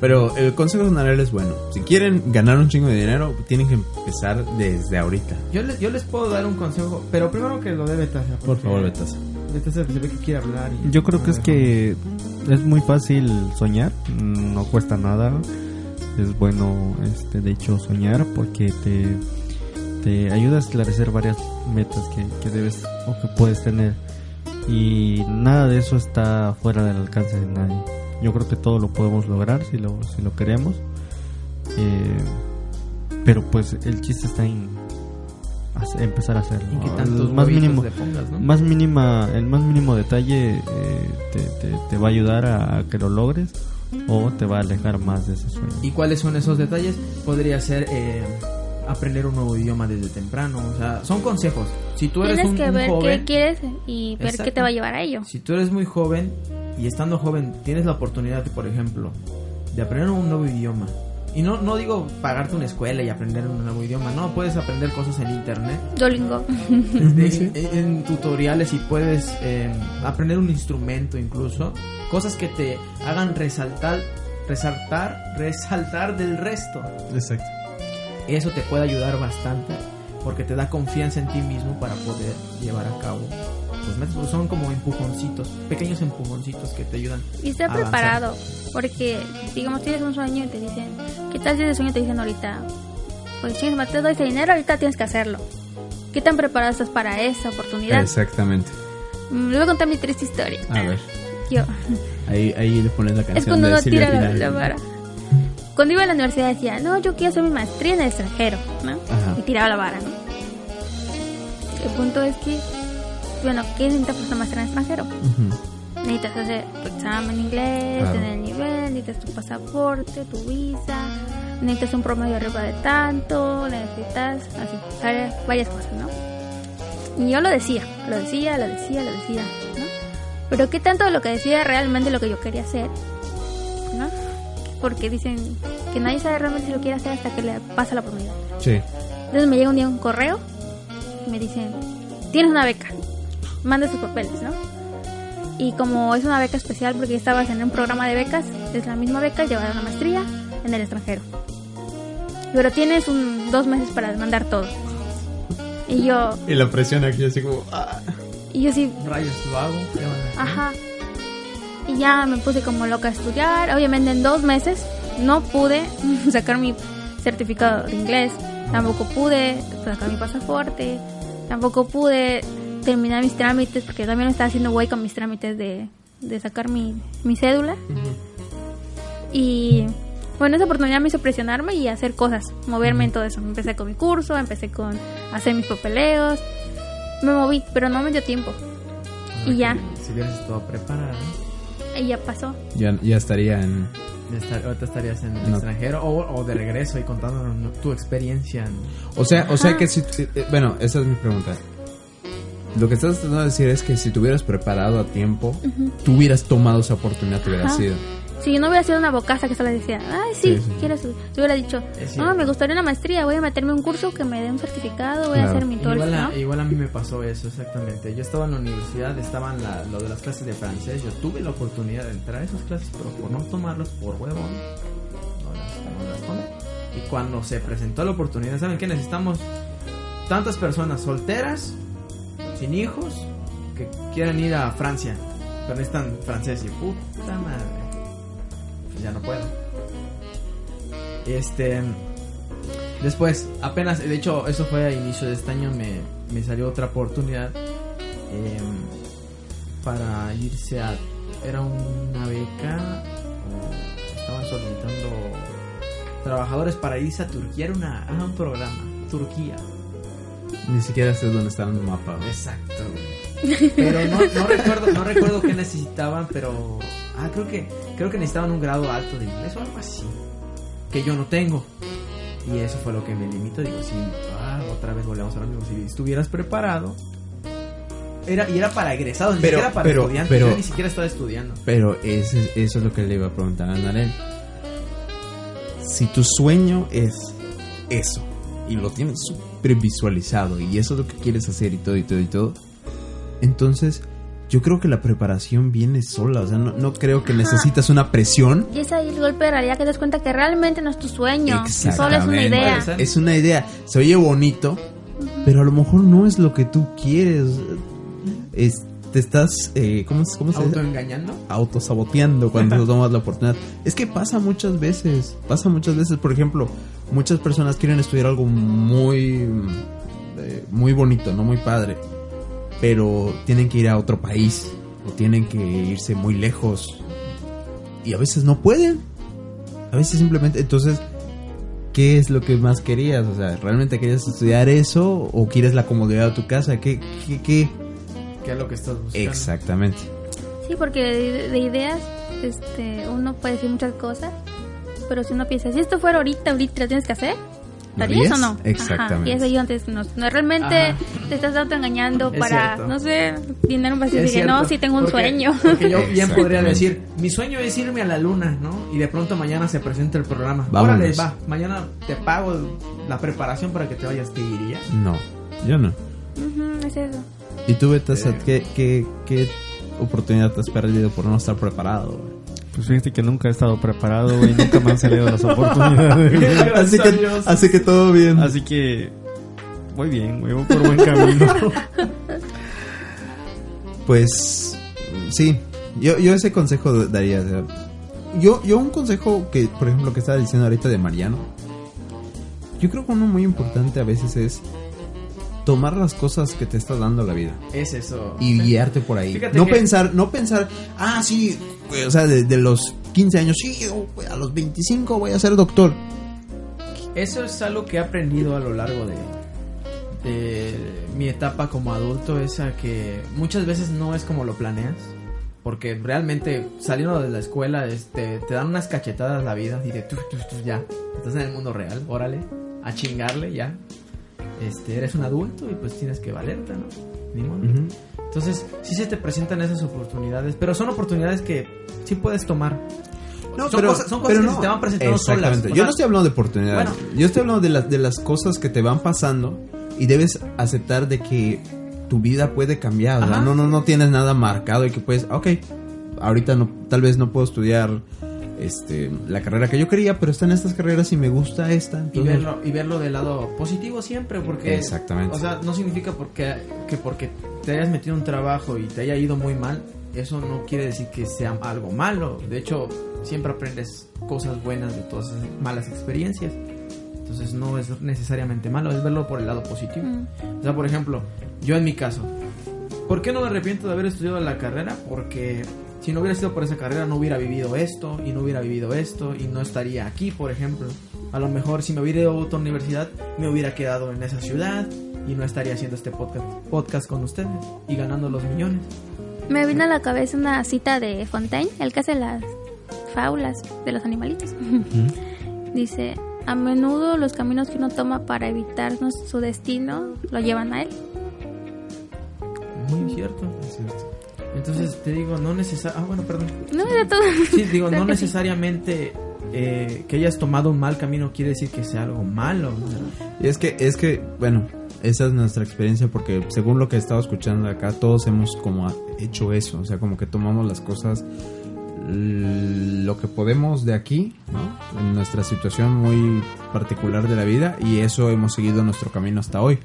Pero el consejo general es bueno. Si quieren ganar un chingo de dinero, tienen que empezar desde ahorita. Yo, le- yo les puedo dar un consejo, pero primero que lo dé Betasa. Por favor, Betasa. Betasa se ve que quiere hablar. y- Yo creo que es que es muy fácil soñar, no cuesta nada. Es bueno, este, de hecho, soñar porque te, te ayuda a esclarecer varias metas que, que debes o que puedes tener. Y nada de eso está fuera del alcance de nadie. Yo creo que todo lo podemos lograr si lo, si lo queremos. Eh, pero pues el chiste está en hacer- empezar a hacerlo. Y que El tantos más mínimo, le pongas, ¿no? más mínima, el más mínimo detalle eh, te, te- te va a ayudar a, a que lo logres o te va a alejar más de ese sueño. ¿Y cuáles son esos detalles? Podría ser eh, aprender un nuevo idioma desde temprano. O sea, son consejos. Si tú eres Tienes un, que un ver joven, qué quieres y ver Exacto. qué te va a llevar a ello. si tú eres muy joven y estando joven tienes la oportunidad, por ejemplo, de aprender un nuevo idioma. Y no, no digo pagarte una escuela y aprender un nuevo idioma, no, puedes aprender cosas en internet, Duolingo. en, en- en tutoriales y puedes eh, aprender un instrumento incluso, cosas que te hagan resaltar, resaltar, resaltar del resto. Exacto. Eso te puede ayudar bastante porque te da confianza en ti mismo para poder llevar a cabo Pues son como empujoncitos, pequeños empujoncitos que te ayudan. Y estar preparado. Porque, digamos, tienes un sueño y te dicen, ¿qué tal si ese sueño te dicen ahorita? Pues chingas, te doy ese dinero, ahorita tienes que hacerlo. ¿Qué tan preparado estás para esa oportunidad? Exactamente. Mm, Les voy a contar mi triste historia. A ver. Yo, Ahí, ahí le pones la es canción cuando de uno Silvia tira la, la vara. Cuando iba a la universidad decía, no, yo quiero hacer mi maestría en el extranjero, ¿no? Ajá. Y tiraba la vara, ¿no? El punto es que, bueno, ¿qué necesitas para una maestría en extranjero? Ujú. Necesitas hacer tu examen inglés, Claro. tener el nivel, necesitas tu pasaporte, tu visa, necesitas un promedio arriba de tanto, necesitas así, varias, varias cosas, ¿no? Y yo lo decía, lo decía, lo decía, lo decía, ¿no? Pero qué tanto de lo que decía realmente lo que yo quería hacer, ¿no? Porque dicen que nadie sabe realmente si lo quiere hacer hasta que le pasa la oportunidad. Sí. Entonces me llega un día un correo y me dicen, tienes una beca, manda tus papeles, ¿no? Y como es una beca especial porque estabas en un programa de becas, es la misma beca llevar una maestría en el extranjero. Pero tienes un, dos meses para mandar todo. Y yo, Y la presión aquí así como... ah. y yo sí, Rayos, lo hago. ¿qué van a hacer? ajá. Y ya me puse como loca a estudiar. Obviamente en dos meses no pude [LAUGHS] sacar mi certificado de inglés. Tampoco pude sacar mi pasaporte. Tampoco pude terminar mis trámites porque también estaba haciendo güey con mis trámites de, de sacar mi, mi cédula. Y bueno, esa oportunidad me hizo presionarme y hacer cosas, moverme en todo eso. Empecé con mi curso, empecé con hacer mis papeleos. Me moví, pero no me dio tiempo. Y ya, Si hubieras estado preparado, y ya pasó. Ya, ya estaría en... ya estar- ahorita estarías en el No. extranjero o, o de regreso y contándonos tu experiencia. en- O sea, o sea Ajá. que si... eh, Bueno, esa es mi pregunta. Lo que estás tratando de decir es que si te hubieras preparado a tiempo, tú hubieras tomado esa oportunidad, te hubieras Ajá. ido. Si yo no hubiera sido una bocaza que solo decía, ay, sí, Sí, sí. quiero su-". Yo hubiera dicho, no, me gustaría una maestría, voy a meterme un curso que me dé un certificado, voy Claro. a hacer mi todo el- Igual a, ¿no? igual a mí me pasó eso, exactamente. Yo estaba en la universidad, estaban la, lo de las clases de francés. Yo tuve la oportunidad de entrar a esas clases, pero por no tomarlas por huevón, no las, no las tomé. Y cuando se presentó la oportunidad, ¿saben qué? Necesitamos tantas personas solteras, sin hijos, que quieran ir a Francia, pero necesitan francés. Y puta madre, pues ya no puedo. Este. Después, apenas, de hecho, eso fue a inicio de este año, me, me salió otra oportunidad em, para irse a... Era una beca, estaban solicitando trabajadores para irse a Turquía, era una, ah, un programa, Turquía. Ni siquiera sé dónde está el mapa. güey. Exacto, güey. Pero no, no recuerdo, no recuerdo qué necesitaban, pero ah, creo que creo que necesitaban un grado alto de inglés o algo así, que yo no tengo. Y eso fue lo que me limitó, digo, si ah, otra vez volvemos a lo mismo, si estuvieras preparado, era, y era para egresados, ni siquiera para pero- estudiantes. pero- yo ni siquiera estaba estudiando. Pero ese- eso es lo que le iba a preguntar a Narel. Si tu sueño es eso, y lo tienes súper visualizado, y eso es lo que quieres hacer, y todo, y todo, y todo, entonces yo creo que la preparación viene sola. O sea, no, no creo que necesitas una presión. Y es ahí el golpe de realidad que te das cuenta que realmente no es tu sueño. Solo es una Exactamente. idea. Es una idea. Se oye bonito, pero a lo mejor no es lo que tú quieres. Es- te estás, eh, ¿cómo, cómo se? Autoengañando. autosaboteando cuando [LAUGHS] tomas la oportunidad. Es que pasa muchas veces, pasa muchas veces, por ejemplo, muchas personas quieren estudiar algo muy eh, muy bonito, no muy padre, pero tienen que ir a otro país o tienen que irse muy lejos y a veces no pueden. A veces simplemente, entonces ¿Qué es lo que más querías? O sea, ¿realmente querías estudiar eso o quieres la comodidad de tu casa? ¿Qué, qué, qué? ¿Qué es lo que estás buscando? Exactamente. Sí, porque de, de ideas este, uno puede decir muchas cosas, pero si uno piensa, si esto fuera ahorita, ahorita lo tienes que hacer, ¿lo ¿Lo harías o no? Exactamente. Ajá, y eso yo antes no, no realmente Ajá. te estás autoengañando Es para, cierto. no sé, dinero Diría, cierto, no, sí tengo un porque- sueño. Porque yo bien podría decir, mi sueño es irme a la luna, ¿no? Y de pronto mañana se presenta el programa. Vámonos. Órale, va, mañana te pago la preparación para que te vayas, te iría. No, yo no. Ujú, es eso. ¿Y tú, Betasa, qué, qué, qué oportunidad te has perdido por no estar preparado? güey? Pues fíjate que nunca he estado preparado, güey. Nunca me han salido las [LAUGHS] oportunidades. así, que, así que todo bien. Así que voy bien, güey. Voy por buen camino. [LAUGHS] Pues sí, yo, yo ese consejo daría. Yo, yo un consejo que, por ejemplo, que estaba diciendo ahorita de Mariano, yo creo que uno muy importante a veces es tomar las cosas que te está dando la vida Es eso. y guiarte por ahí. Fíjate No que- pensar, no pensar, ah, sí, güey, o sea, de, de los 15 años, sí, yo, güey, a los 25 voy a ser doctor. Eso es algo que he aprendido a lo largo de, de mi etapa como adulto, esa que muchas veces no es como lo planeas. Porque realmente saliendo de la escuela este, te dan unas cachetadas la vida y de tu, tu, tu, ya, estás en el mundo real, órale, a chingarle ya. Este, eres un adulto y pues tienes que valerte, ¿no? Ni modo. Entonces, sí se te presentan esas oportunidades, pero son oportunidades que sí puedes tomar. No, Son pero, cosas- son cosas pero que no. se te van presentando solas, Yo sea, no estoy hablando de oportunidades. bueno. Yo estoy hablando de las, de las cosas que te van pasando y debes aceptar de que tu vida puede cambiar. no, no, no tienes nada marcado y que puedes, ok, ahorita no, tal vez no puedo estudiar este, la carrera que yo quería, pero están estas carreras y me gusta esta. y verlo, y verlo del lado positivo siempre, porque... Exactamente. O sea, no significa porque, que porque te hayas metido un trabajo y te haya ido muy mal, eso no quiere decir que sea algo malo. De hecho, siempre aprendes cosas buenas de todas esas malas experiencias. Entonces no es necesariamente malo, es verlo por el lado positivo. Mm. O sea, por ejemplo, yo en mi caso, ¿por qué no me arrepiento de haber estudiado la carrera? Porque si no hubiera sido por esa carrera no hubiera vivido esto y no hubiera vivido esto y no estaría aquí, por ejemplo. A lo mejor si me hubiera ido a otra universidad me hubiera quedado en esa ciudad y no estaría haciendo este podcast, podcast con ustedes y ganando los millones. Me vino a la cabeza una cita de Fontaine, el que hace las fábulas de los animalitos. Dice, a menudo los caminos que uno toma para evitarnos su destino lo llevan a él. Muy cierto. Entonces te digo, no necesariamente... Ah, bueno, perdón. No, era todo. Sí, digo, no [LAUGHS] necesariamente eh, que hayas tomado un mal camino quiere decir que sea algo malo. Y es que, es que, bueno, esa es nuestra experiencia porque según lo que he estado escuchando acá, todos hemos como hecho eso, o sea, como que tomamos las cosas lo que podemos de aquí, ¿no? En nuestra situación muy particular de la vida y eso hemos seguido nuestro camino hasta hoy.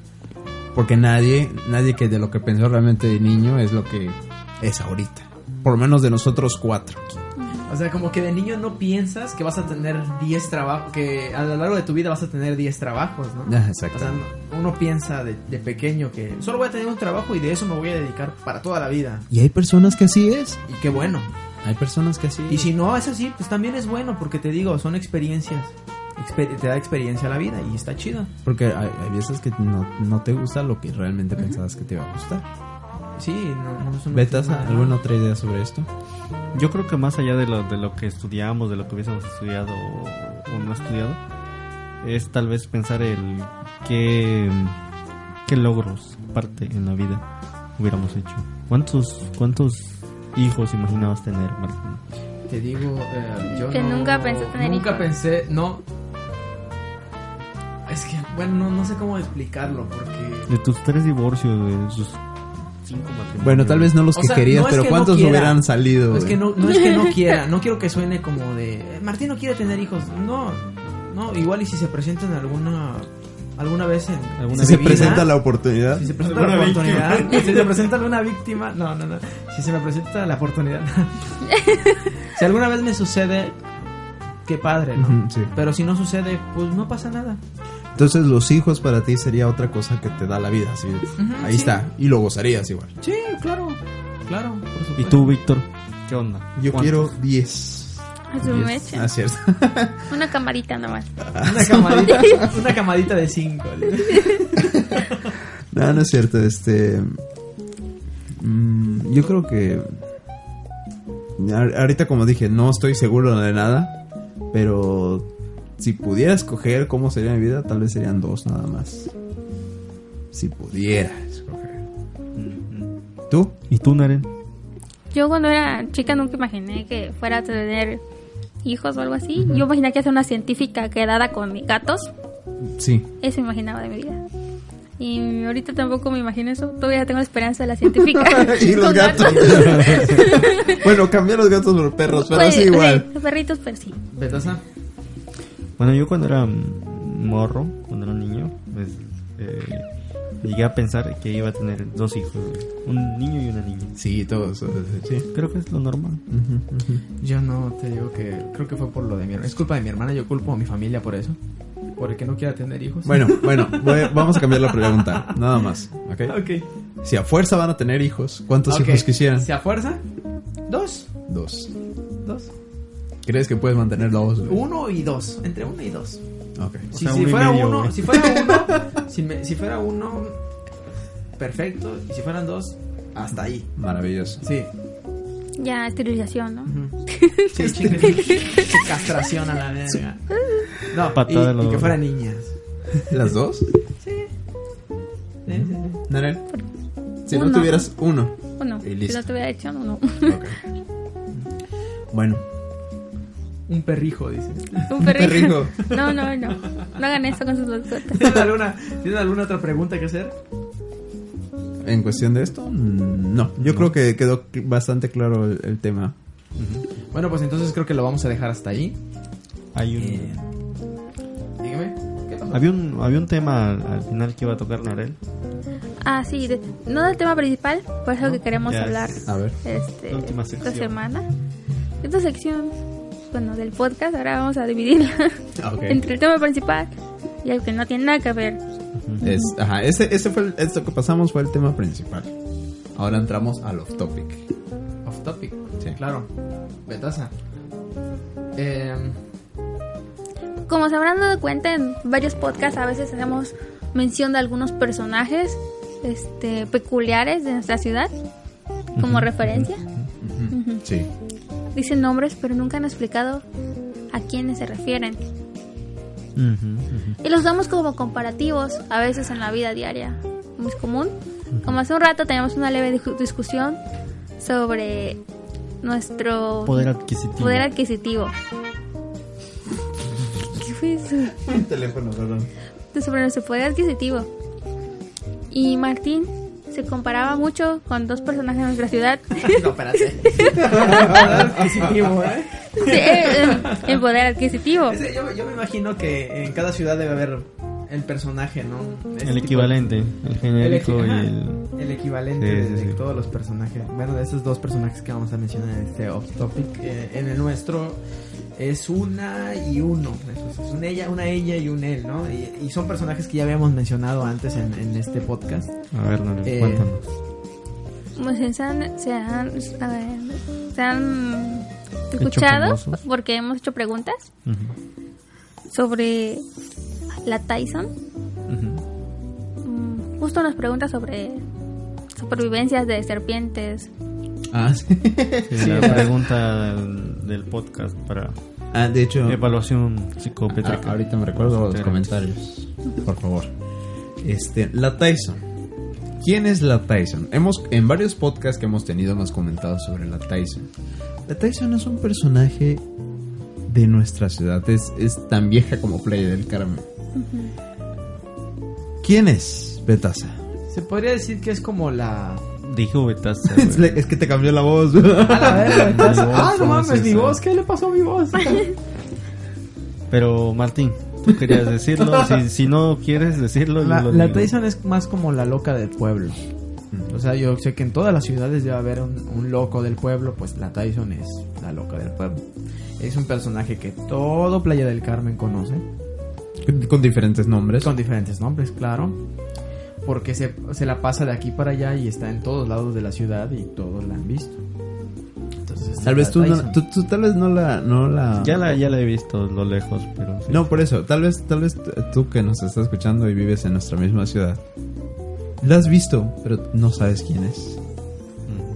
Porque nadie, nadie que de lo que pensó realmente de niño es lo que es ahorita. Por lo menos de nosotros cuatro. O sea, como que de niño no piensas que vas a tener 10 trabajos, que a lo largo de tu vida vas a tener 10 trabajos, ¿no? Ah, O Exacto. sea, no- uno piensa de, de pequeño que solo voy a tener un trabajo y de eso me voy a dedicar para toda la vida. Y hay personas que así es. Y qué bueno. Hay personas que así Y es. si no es así, pues también es bueno, porque te digo, son experiencias. Exper- te da experiencia a la vida y está chido. Porque hay, hay veces que no, no te gusta lo que realmente pensabas que te iba a gustar. Sí, no, no ¿Betas, alguna otra idea sobre esto? Yo creo que más allá de lo, de lo que estudiamos, de lo que hubiésemos estudiado o, o no estudiado, es tal vez pensar el qué, qué logros parte en la vida. hubiéramos hecho. ¿Cuántos, cuántos hijos imaginabas tener, Martín? Te digo, eh, yo Que no- nunca pensé tener Nunca hijos. pensé, no. Es que, bueno, no, no sé cómo explicarlo porque... De tus tres divorcios, de sus cinco matrimonios. Bueno, tal vez no los O que sea, querías, no pero que ¿cuántos hubieran salido? No es que no, no es que no quiera, no quiero que suene como de "Eh, Martín no quiere tener hijos. No, no, igual y si se presentan alguna alguna vez en Alguna Si se presenta la oportunidad. si se presenta la oportunidad, [LAUGHS] si se presenta alguna víctima, no, no, no. Si se me presenta la oportunidad. [LAUGHS] si alguna vez me sucede qué padre, ¿no? Ujú, sí. Pero si no sucede, pues no pasa nada. Entonces los hijos para ti sería otra cosa que te da la vida. Así, ahí sí. está. Y lo gozarías igual. Sí, claro. Claro, por ¿Y tú, Víctor? ¿Qué onda? Yo ¿Cuántos? quiero 10. A su mecha. Ah, cierto. [LAUGHS] Una camarita nomás. una camadita, una camadita de cinco. [LAUGHS] No, no es cierto. Este. mm, yo creo que. Ahorita, como dije, no estoy seguro de nada. Pero. Si pudiera escoger cómo sería mi vida, tal vez serían dos nada más. Si pudiera escoger. ¿Tú? ¿Y tú, Naren? Yo cuando era chica nunca imaginé que fuera a tener hijos o algo así. Yo imaginé que era una científica quedada con mis gatos. Sí. Eso imaginaba de mi vida. Y ahorita tampoco me imagino eso. Todavía tengo esperanza de la [LAUGHS] científica. y los gatos. [LAUGHS] bueno, cambié los gatos por perros, pero Pues, sí igual. sí, perritos, pero sí. Betaza. Bueno, yo cuando era morro, cuando era niño, pues eh, llegué a pensar que iba a tener dos hijos, un niño y una niña. Sí, todos. Sí. Creo que es lo normal. Yo no te digo que creo que fue por lo de mi hermana. Es culpa de mi hermana, yo culpo a mi familia por eso. Por el que no quiera tener hijos. Bueno, [LAUGHS] bueno, voy- vamos a cambiar la pregunta. Nada más. ¿ok? ok. Si a fuerza van a tener hijos, ¿cuántos hijos quisieran? ¿Se a fuerza? Dos. Dos. Dos. ¿Crees que puedes mantener dos? güey? Uno y dos. Entre uno y dos. Ok. Si, sea, si uno y fuera medio, uno, güey. si fuera uno, [LAUGHS] si, me- si fuera uno, perfecto. Y si fueran dos, hasta ahí. Maravilloso. Sí. Ya, esterilización, ¿no? [LAUGHS] Sí, [LAUGHS] castración a la verga. No, y, Patada de los y que fueran niñas. ¿Las dos? Sí. Sí. Narel. Si no Uno. tuvieras uno. Uno. Y Si listo. no te hubiera hecho, uno. Ok. Bueno. Un perrijo, dice. Un perrijo. perrijo. [LAUGHS] No, no, no. No hagan eso con sus mascotas. ¿Tienes alguna, ¿Tienes alguna otra pregunta que hacer? En cuestión de esto, mm, no. Yo creo que quedó bastante claro el, el tema. Bueno, pues entonces creo que lo vamos a dejar hasta ahí. Hay un, Eh, dígame, ¿qué pasó? había un había un tema al, al final que iba a tocar Narel. Ah, sí. de- no del tema principal, por eso que queremos es- hablar A ver. este, La última esta sección. semana. Esta sección, bueno, del podcast, ahora vamos a dividirla Ok. [LAUGHS] entre el tema principal y el que no tiene nada que ver. Es, ajá, ese, ese fue el- esto que pasamos fue el tema principal. Ahora entramos al off topic. Off topic. Sí. Claro. Betaza. Eh, Como se habrán dado cuenta en varios podcasts, a veces hacemos mención de algunos personajes este, peculiares de nuestra ciudad como referencia. Ujú. Sí. Dicen nombres, pero nunca han explicado a quiénes se refieren. Y los damos como comparativos, a veces en la vida diaria. Muy común. Como hace un rato teníamos una leve discu- discusión sobre nuestro Poder adquisitivo. poder adquisitivo. [LAUGHS] ¿Qué fue eso? Un teléfono, perdón. Sobre nuestro poder adquisitivo. Y Martín se comparaba mucho con dos personajes de nuestra ciudad. [LAUGHS] no, espérate. Adquisitivo, ¿eh? Sí, eh, el poder adquisitivo. Yo, yo me imagino que en cada ciudad debe haber el personaje, ¿no? Ese El equivalente, el El, genérico equi- y el... el equivalente Sí, de, sí, de sí. todos los personajes. Bueno, de esos dos personajes que vamos a mencionar en este off topic. eh, en el nuestro es una y uno. Es, es una ella, una ella y un él, ¿no? Y, y son personajes que ya habíamos mencionado antes en, en este podcast. A ver, Narel, Eh, cuéntanos. Pues se han, se han, a ver, se han escuchado porque hemos hecho preguntas sobre la Tyson. Mm, Justo nos pregunta sobre supervivencias de serpientes. Ah, sí. [LAUGHS] Sí, la pregunta del, del podcast para Ah, de hecho, evaluación ah, psicométrica. ahorita me recuerdo los comentarios. Por favor. Este, la Tyson. ¿Quién es la Tyson? Hemos, en varios podcasts que hemos tenido hemos comentado sobre la Tyson. La Tyson es un personaje de nuestra ciudad. Es, es tan vieja como Playa del Carmen. ¿Quién es Betasa? Se podría decir que es como la. Dijo Betasa. [LAUGHS] Es, que te cambió la voz. A la Betasa. Voz, [LAUGHS] Ah, no ¿cómo mames, es mi voz. ¿Qué le pasó a mi voz? [LAUGHS] Pero Martín, tú querías decirlo. si, si no quieres decirlo, yo La, lo la. Tyson es más como la loca del pueblo. O sea, yo sé que en todas las ciudades debe haber un, un loco del pueblo, pues la Tyson es la loca del pueblo. Es un personaje que todo Playa del Carmen conoce, Con diferentes nombres. con diferentes nombres, claro. Porque se, se la pasa de aquí para allá y está en todos lados de la ciudad y todos la han visto. Entonces, Tal vez tú, no, tú, tú tal vez no la... No, la... Ya la, ya la he visto lo lejos, pero sí. No, por eso. Tal vez, tal vez tú que nos estás escuchando y vives en nuestra misma ciudad. La has visto, pero no sabes quién es.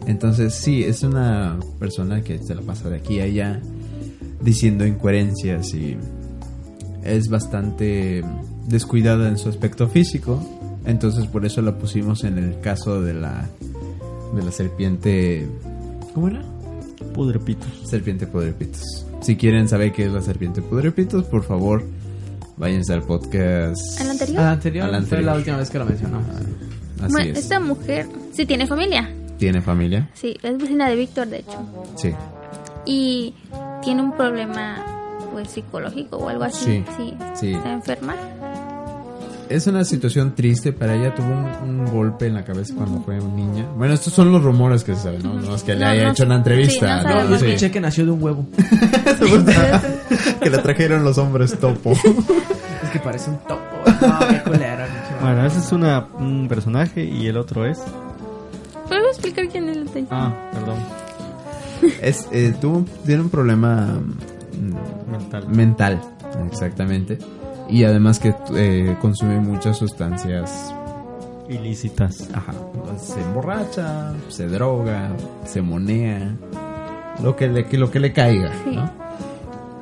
Entonces, sí, es una persona que se la pasa de aquí a allá diciendo incoherencias y es bastante descuidada en su aspecto físico. Entonces, por eso la pusimos en el caso de la de la serpiente ¿Cómo era? Pudrepitos. Serpiente Pudrepitos. Si quieren saber qué es la serpiente Pudrepitos, por favor, váyanse al podcast. ¿Al anterior? Al anterior, Al fue anterior. la última vez que lo mencionamos. Así Bueno, es. esta mujer sí tiene familia. ¿Tiene familia? Sí, es vecina de Víctor, de hecho. Sí. Y tiene un problema pues psicológico o algo así. Sí, Sí. sí. Está enferma. Es una situación triste para ella. Tuvo un, un golpe en la cabeza cuando fue niña. Bueno, estos son los rumores que se saben, ¿no? No es que le No, haya no hecho una sí, entrevista. no ¿no? Yo Sí. escuché que nació de un huevo. [LAUGHS] que le trajeron los hombres topo. [LAUGHS] Es que parece un topo. No, qué culero. Bueno, ese es una, un personaje y el otro es. ¿Puedo explicar quién es Tyson? Ah, perdón. es, eh, tuvo, tiene un problema mm, Mental. mental, exactamente. Y además que eh, consume muchas sustancias. Ilícitas. Ajá. Se emborracha, se droga, se monea. Lo que le, que- lo que le caiga, Sí. ¿no?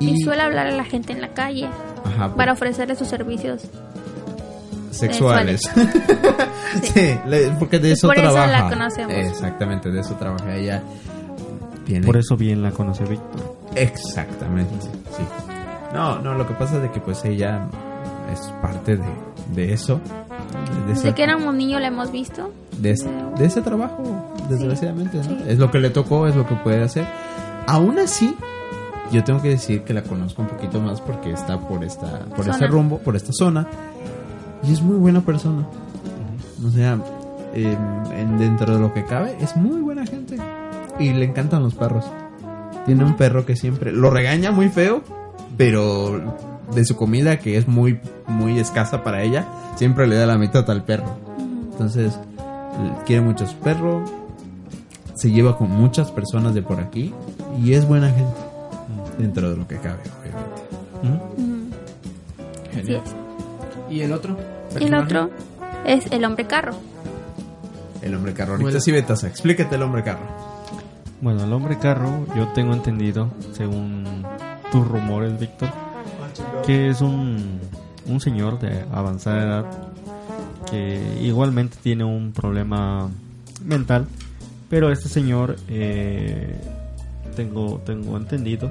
Y suele hablar a la gente en la calle ajá, para ofrecerle sus servicios. sexuales. [LAUGHS] sí, le- porque de eso por eso la trabaja. conocemos. Exactamente, de eso trabaja ella. Tiene Por eso bien la conoce Víctor. Exactamente, sí. No, no, lo que pasa es de que pues ella es parte de, de eso. De, Desde esa- que éramos niños la hemos visto. de, es- de ese trabajo, desgraciadamente, ¿no? sí. Es lo que le tocó, es lo que puede hacer. Aún así, yo tengo que decir que la conozco un poquito más porque está por esta, por Zona. este rumbo, por esta zona. Y es muy buena persona. O sea, en- dentro de lo que cabe, es muy buena gente. Y le encantan los perros. Tiene un perro que siempre lo regaña muy feo, pero de su comida que es muy muy escasa para ella, siempre le da la mitad al perro. Entonces, quiere mucho a su perro, se lleva con muchas personas de por aquí y es buena gente dentro de lo que cabe, obviamente. ¿Mm? Es. ¿Y el otro? Y el otro es el hombre carro. El hombre carro. Ahorita Bueno. sí, Betasa, explícate el hombre carro. Bueno, el hombre carro, yo tengo entendido, según tus rumores, Víctor, que es un, un señor de avanzada edad que igualmente tiene un problema mental, pero este señor, eh, tengo, tengo entendido,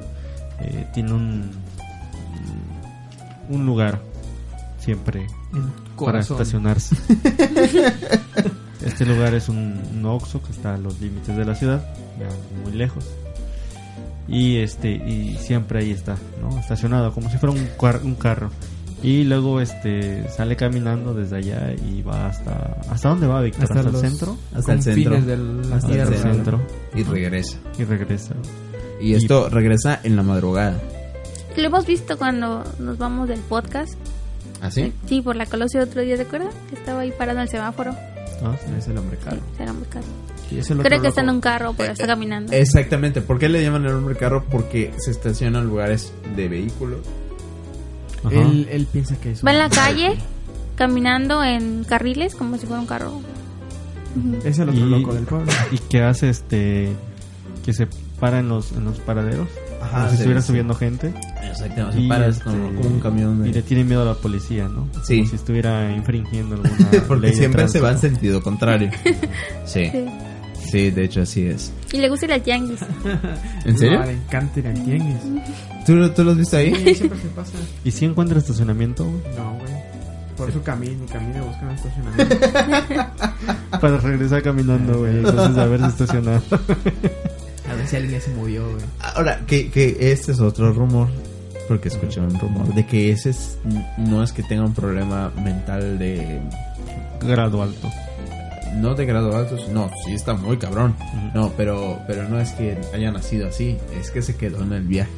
eh, tiene un, un lugar siempre para estacionarse. [LAUGHS] este lugar es un, un Oxxo que está a los límites de la ciudad, ya muy lejos. Y este y siempre ahí está, ¿no? Estacionado como si fuera un, car- un carro. Y luego este sale caminando desde allá y va hasta ¿hasta dónde va Víctor? ¿Hasta, el los centro? Hasta el centro. Hasta el centro Y regresa. y regresa. Y esto regresa en la madrugada. Lo hemos visto cuando nos vamos del podcast. ¿Así? Sí, por la Colosio otro día, ¿te acuerdas? Que estaba ahí parado en el semáforo. Es el hombre Sí, es el otro Creo que está en un carro, pero está caminando. Exactamente. ¿Por qué le llaman el hombre carro? Porque se estaciona en lugares de vehículos. Él, él piensa que es Va en la calle, caminando en carriles, como si fuera un carro. Es el otro Y- loco del pueblo. y que hace este que se para en los en los paraderos Ajá, como si sí, estuviera sí. subiendo gente. Exactamente. Y, paras este, como un camión. de- Y le tiene miedo a la policía, ¿no? Sí. Como si estuviera infringiendo [LAUGHS] alguna Porque ley siempre se va en sentido contrario. [LAUGHS] Sí. Sí. Sí, de hecho así es. Y le gusta ir al tianguis. [LAUGHS] ¿En serio? No, le encanta ir al tianguis. ¿Tú, ¿Tú lo has visto ahí? Sí, siempre se pasa. ¿Y si encuentra estacionamiento? güey? No, güey. Por eso camino, camino, busca un estacionamiento. Para regresar caminando, güey. Entonces, a ver si estacionado. A ver si alguien se movió, güey. Ahora, que, que este es otro rumor, porque escuché un rumor, de que ese es, no es que tenga un problema mental de... Grado alto. No de grado alto, no, sí está muy cabrón. No, pero, pero no es que haya nacido así, es que se quedó en el viaje.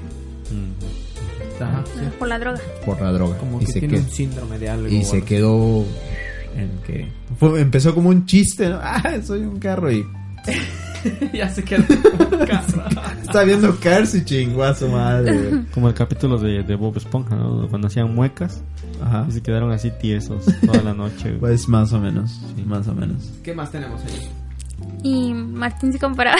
Ajá, sí. Por la droga. por la droga. Como y que se tiene quedó, un síndrome de algo. y se quedó en que... Fue, empezó como un chiste, ¿no? [LAUGHS] Ah, soy un carro y... [LAUGHS] ya se quedó como un carro. Está viendo Cars y chingó a su madre. [LAUGHS] Como el capítulo de, de Bob Esponja, ¿no? Cuando hacían muecas Ajá. y se quedaron así tiesos toda la noche. Pues más o menos, Sí. más o menos. ¿Qué más tenemos ahí? Y Martín se comparaba.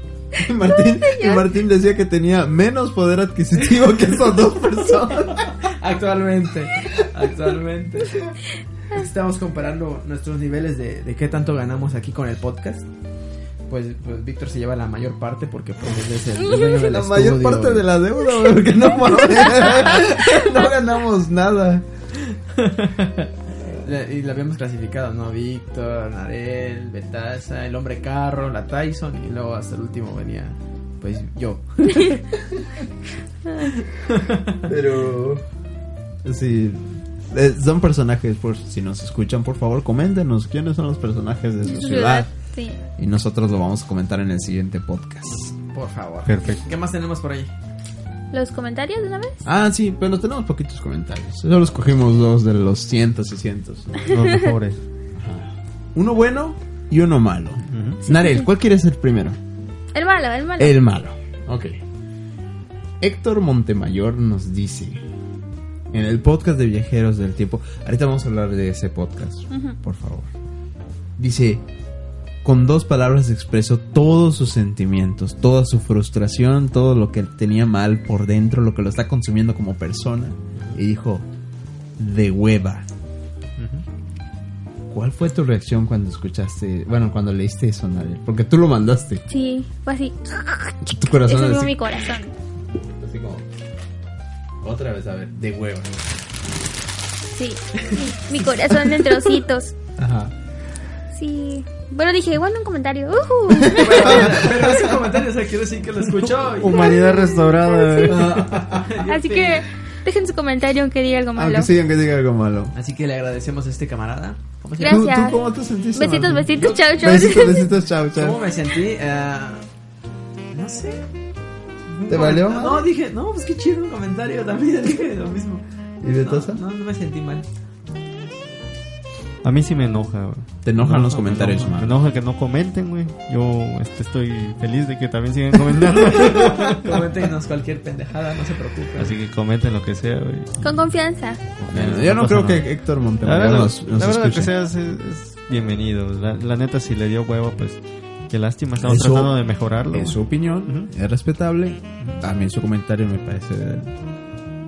[LAUGHS] Martín, y Martín decía que tenía menos poder adquisitivo que esas dos personas. Actualmente, actualmente. Estamos comparando nuestros niveles de, de qué tanto ganamos aquí con el podcast. Pues, pues Víctor se lleva la mayor parte porque pues él es el dueño [LAUGHS] del La mayor parte de la deuda, porque no. [LAUGHS] No ganamos nada. [LAUGHS] Y la habíamos clasificado, ¿no? Víctor, Narel, Betaza, el hombre carro, la Tyson y luego hasta el último venía, pues yo. Pero. Sí. eh, Son personajes, por si nos escuchan, por favor, coméntenos quiénes son los personajes de su ciudad. Sí. Y nosotros lo vamos a comentar en el siguiente podcast. Por favor. Perfecto. ¿Qué más tenemos por ahí? ¿Los comentarios de una vez? Ah, sí, pero tenemos poquitos comentarios. Solo escogimos dos de los cientos y cientos. [LAUGHS] Los mejores. Uno bueno y uno malo. Ujú. Narel, ¿cuál quieres ser primero? El malo, el malo. El malo. Ok. Héctor Montemayor nos dice en el podcast de Viajeros del Tiempo. Ahorita vamos a hablar de ese podcast, por favor. Dice: Con dos palabras expresó todos sus sentimientos, toda su frustración, todo lo que tenía mal por dentro, lo que lo está consumiendo como persona. Y dijo: De hueva. ¿Cuál fue tu reacción cuando escuchaste, bueno, cuando leíste eso, Narel? Porque tú lo mandaste. Sí, fue así. Tu corazón Eso así- fue mi corazón. Así como. Otra vez, a ver, de hueva. Sí. mi corazón en trocitos. Ajá. Sí. Bueno, dije, bueno, un comentario. [LAUGHS] Ujú. Pero ese comentario, o sea, quiere decir que lo escuchó. y- Humanidad restaurada. güey. [LAUGHS] Así que dejen su comentario aunque diga algo malo. Aunque sí, aunque diga algo malo. Así que le agradecemos a este camarada. ¿Cómo se Gracias. llama? ¿Tú, tú cómo te sentiste? Besitos, Martín? besitos, chao, chao. Besitos, [LAUGHS] besitos, chao, chao. ¿Cómo me sentí? Eh, no sé. ¿Te valió? No, dije, no, pues qué chido un comentario. También dije lo mismo. ¿Y de Tosa? No, no, no me sentí mal. A mí sí me enoja, güey. Te enojan Me los enoja, comentarios, me enoja, man. Me enoja que no comenten, güey. Yo este, estoy feliz de que también sigan comentando. [LAUGHS] Coméntenos cualquier pendejada, no se preocupen. Así que comenten lo que sea, güey. Con confianza. Bueno, yo no creo nada. que Héctor La Montemayor verdad, nos, nos la verdad que seas es, es bienvenido. La, la neta, si le dio huevo, pues qué lástima. Estamos Eso- tratando de mejorarlo. Es su opinión, es respetable. A mí su comentario me parece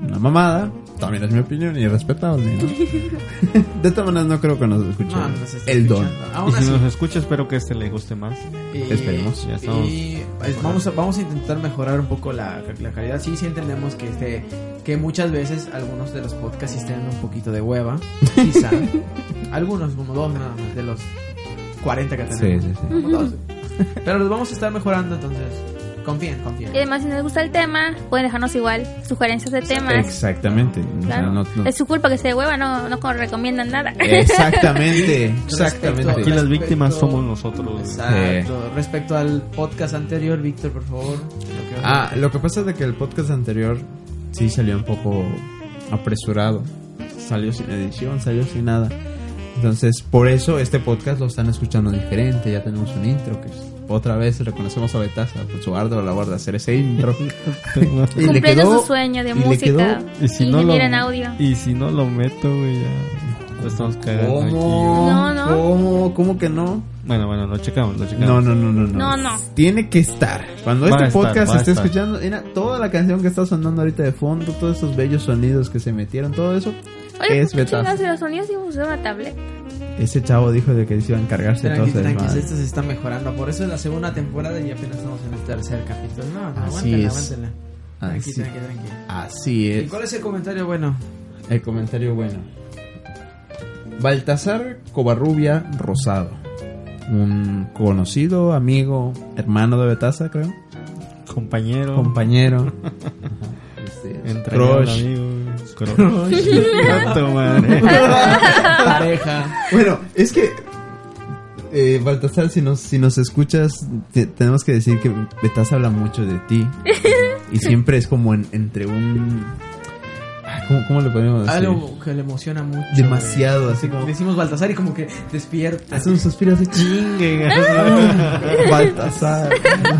una mamada. También es mi opinión y es respetable. ¿no? [LAUGHS] de todas maneras, no creo que nos escuche No, el don. Y si así. nos escucha, espero que este le guste más. Y- Esperemos, ya estamos. Y pues, vamos, a, vamos a intentar mejorar un poco la, la calidad. Sí, sí entendemos que este que muchas veces algunos de los podcasts sí estén un poquito de hueva. [LAUGHS] Quizá. algunos, como dos nada más, de los 40 que Sí, tenemos. sí, sí. Como dos. Pero los vamos a estar mejorando, entonces confíen, confíen. Y además, si les gusta el tema, pueden dejarnos igual sugerencias de temas. Exactamente. O sea, Claro. no- no- Es su culpa que se de hueva, no, no co- recomiendan nada. Exactamente, [LAUGHS] Respecto- exactamente. Aquí las Respecto- víctimas somos nosotros. Exacto. Respecto al podcast anterior, Víctor, por favor. lo Ah, lo que pasa es de que el podcast anterior sí salió un poco apresurado. Salió sin edición, salió sin nada. Entonces, por eso este podcast lo están escuchando diferente. Ya tenemos un intro que es- otra vez reconocemos a Betaza por su ardua labor de hacer ese intro. [LAUGHS] Y le Cumpliendo quedó- su sueño de y música. quedó- Y si no lo, en audio. y si no lo meto, güey, ya. Lo estamos cagando ¿Cómo? aquí. No, no. ¿Cómo? ¿Cómo que no? Bueno, bueno, lo checamos, lo checamos. No, no, no, no, no. No, no. Tiene que estar. Cuando Va este estar, podcast esté escuchando, mira, toda la canción que está sonando ahorita de fondo, todos esos bellos sonidos que se metieron, todo eso, Oye, es ¿qué chingados de los sonidos usar una tablet? Ese chavo dijo de que se iba a encargarse de todo Tranqui, ese tranqui, desmadre. esto se está mejorando. Por eso es la segunda temporada y apenas estamos en el tercer capítulo. No, no, Así aguántenla, es. aguántenla. Tranqui, Así, tranqui, tranqui. así ¿Y es. cuál es el comentario bueno? El comentario bueno. Baltasar Covarrubia Rosado. Un conocido, amigo, hermano de Betaza, creo. Compañero. Compañero. [LAUGHS] Este, entrañable crush. amigo. [LAUGHS] Pareja. Bueno, es que eh, Baltasar, si nos, si nos escuchas, te- tenemos que decir que Betaz habla mucho de ti. [LAUGHS] y siempre es como en- entre un... ¿Cómo, cómo le podemos decir? Algo que le emociona mucho. Demasiado, güey. así como- Decimos Baltasar y como que despierta. Hace un suspiro así, chingue. [LAUGHS] [LAUGHS] Baltasar.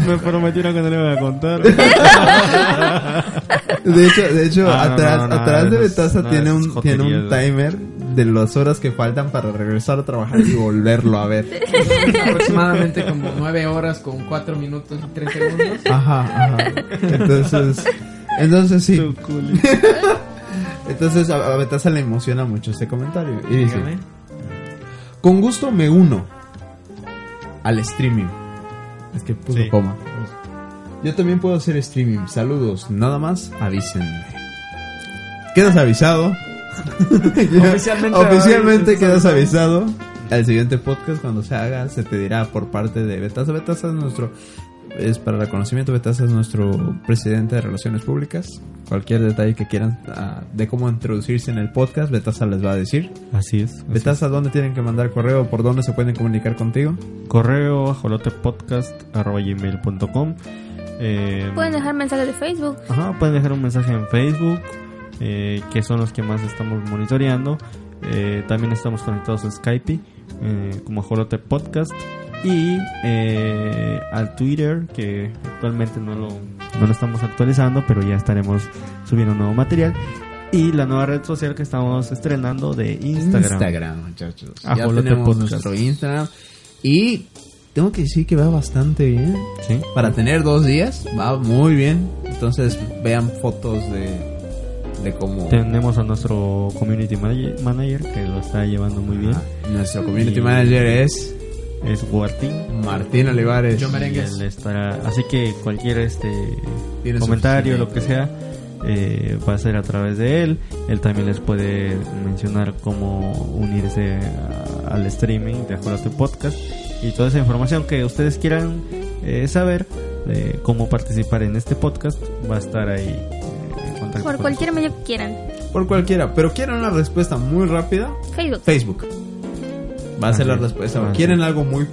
Me prometieron que no le iban a contar. [LAUGHS] De hecho, de hecho Ah, no, atrás, no, no, atrás de no, tiene, un, tiene un timer de las horas que faltan para regresar a trabajar y volverlo a ver. Aproximadamente como nueve horas con cuatro minutos y tres segundos. Ajá, ajá. Entonces, entonces sí. Entonces a, a Betasa le emociona mucho este comentario. Y dice, Dígame. con gusto me uno al streaming. Es que puso Sí. coma. Yo también puedo hacer streaming. Saludos. Nada más avísenme. Quedas avisado. [LAUGHS] Oficialmente, quedas avisado. Al siguiente podcast cuando se haga se te dirá por parte de Betasa. Betasa es nuestro es para reconocimiento. Betasa es nuestro presidente de relaciones públicas. Cualquier detalle que quieran ah, de cómo introducirse en el podcast, Betasa les va a decir. Así es. así Betasa, ¿dónde tienen que mandar correo? ¿Por dónde se pueden comunicar contigo? Correo ajolotepodcast.gmail.com eh, Pueden dejar mensajes de Facebook. Ajá, pueden dejar un mensaje en Facebook, eh, que son los que más estamos monitoreando. Eh, también estamos conectados a Skype, eh, como Ajolote Podcast. Y eh, al Twitter, que actualmente no lo, no lo estamos actualizando, pero ya estaremos subiendo nuevo material. Y la nueva red social que estamos estrenando de Instagram. muchachos. Ah, ya Ajolote tenemos Podcast. nuestro Instagram. Y tengo que decir que va bastante bien. ¿Sí? Para tener dos días, va muy bien. Entonces vean fotos de, de cómo... Tenemos a nuestro community manager, manager, que lo está llevando muy bien. Nuestro community Y- manager es Es Guartín. Martín Olivares. Yo merengue. Y él estará, así que cualquier este comentario, lo que sea, eh, va a ser a través de él. Él también les puede mencionar cómo unirse a- al streaming de Ajolote Podcast y toda esa información que ustedes quieran eh, saber de cómo participar en este podcast va a estar ahí eh, en contacto. Por cualquier medio que quieran. Por cualquiera. Pero quieren una respuesta muy rápida. Facebook. Facebook. Va a ser la es. respuesta. Quieren algo muy,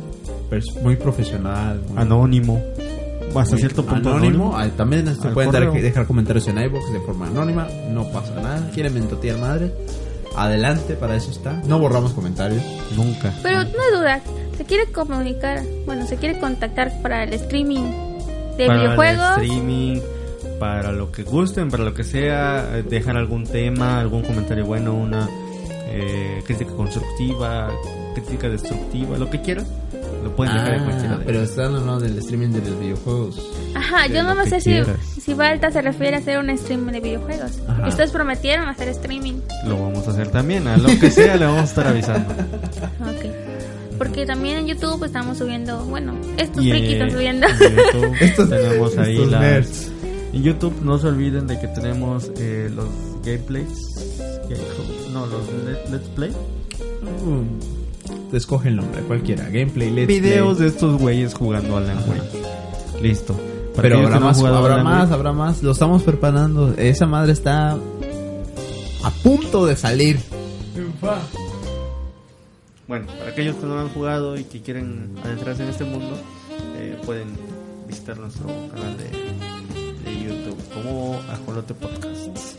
muy profesional. muy- Anónimo. Hasta muy cierto punto anónimo. También se Al pueden dar- dejar comentarios en iVoox de forma anónima. No pasa nada. Quieren mentotear madre. Adelante, para eso está. No borramos comentarios. Nunca. Pero no hay duda, se quiere comunicar, bueno, se quiere contactar para el streaming de para videojuegos. el streaming, para lo que gusten, para lo que sea, eh, dejar algún tema, algún comentario bueno, una eh, crítica constructiva, crítica destructiva, lo que quieran, lo pueden dejar en cualquiera de Ah, pero están hablando del streaming de los videojuegos. Ajá, yo no me sé si, si Balta se refiere a hacer un stream de videojuegos. Ajá. Ustedes prometieron hacer streaming. Lo vamos a hacer también, a lo que sea le vamos a estar avisando. [LAUGHS] Ok. Porque también en YouTube estamos subiendo, bueno, estos Y, frikis eh, están subiendo. en YouTube [LAUGHS] Estos- tenemos ahí estos las- nerds. En YouTube no se olviden de que tenemos eh, los gameplays, no, los let- let's play. Mm, Escoge el nombre, cualquiera. Gameplay, let's videos play. de estos güeyes jugando Alan Wake. Listo. Para Pero habrá no más, habrá más, Wake, habrá más. Lo estamos preparando. Esa madre está a punto de salir. Bueno, para aquellos que no han jugado y que quieren adentrarse en este mundo, eh, pueden visitar nuestro canal de, de YouTube como Ajolote Podcasts.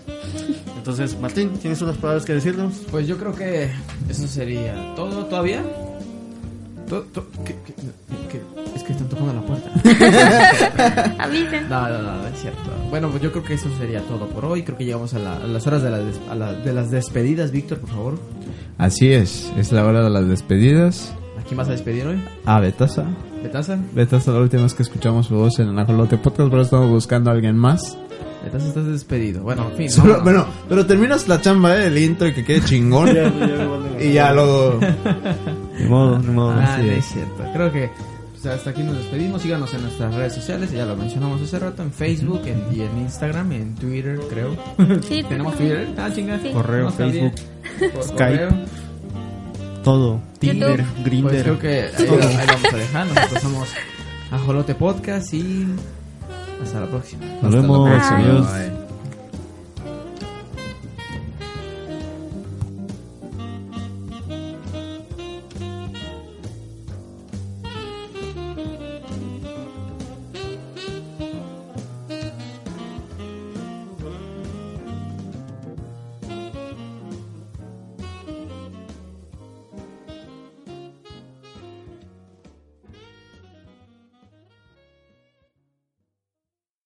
Entonces, Martín, ¿tienes unas palabras que decirnos? Pues yo creo que eso sería todo todavía. To- to- ¿qué- qué- qué- Es que están tocando la puerta. [LAUGHS] Avisen. No, no, no, no es cierto. Bueno, pues yo creo que eso sería todo por hoy. Creo que llegamos a, la- a las horas de, la des- a la- de las despedidas. Víctor, por favor. Así es, es la hora de las despedidas. ¿A quién vas a despedir hoy? Ah, Betasa. ¿Betaza? Betasa, la última vez que escuchamos su voz en el Ajolote Podcast, pero estamos buscando a alguien más. Betaza estás despedido. Bueno, en fin. Solo- bueno, pero terminas la chamba, ¿eh? El intro y que quede chingón. [LAUGHS] y ya luego... [LAUGHS] Ni modo, ni modo. Ah, es. cierto. Creo que pues, hasta aquí nos despedimos. Síganos en nuestras redes sociales. Ya lo mencionamos hace rato. En Facebook en- y en Instagram. En Twitter, creo. Sí, [LAUGHS] ¿Tenemos. Twitter? Ah, chinga. Sí. Correo. Facebook, Por Skype. correo. Todo. Tinder. Grinder. Pues creo que ahí vamos a dejar. Nosotros somos Ajolote Podcast y hasta la próxima. Nos vemos. Hasta la próxima. Adiós. Bye.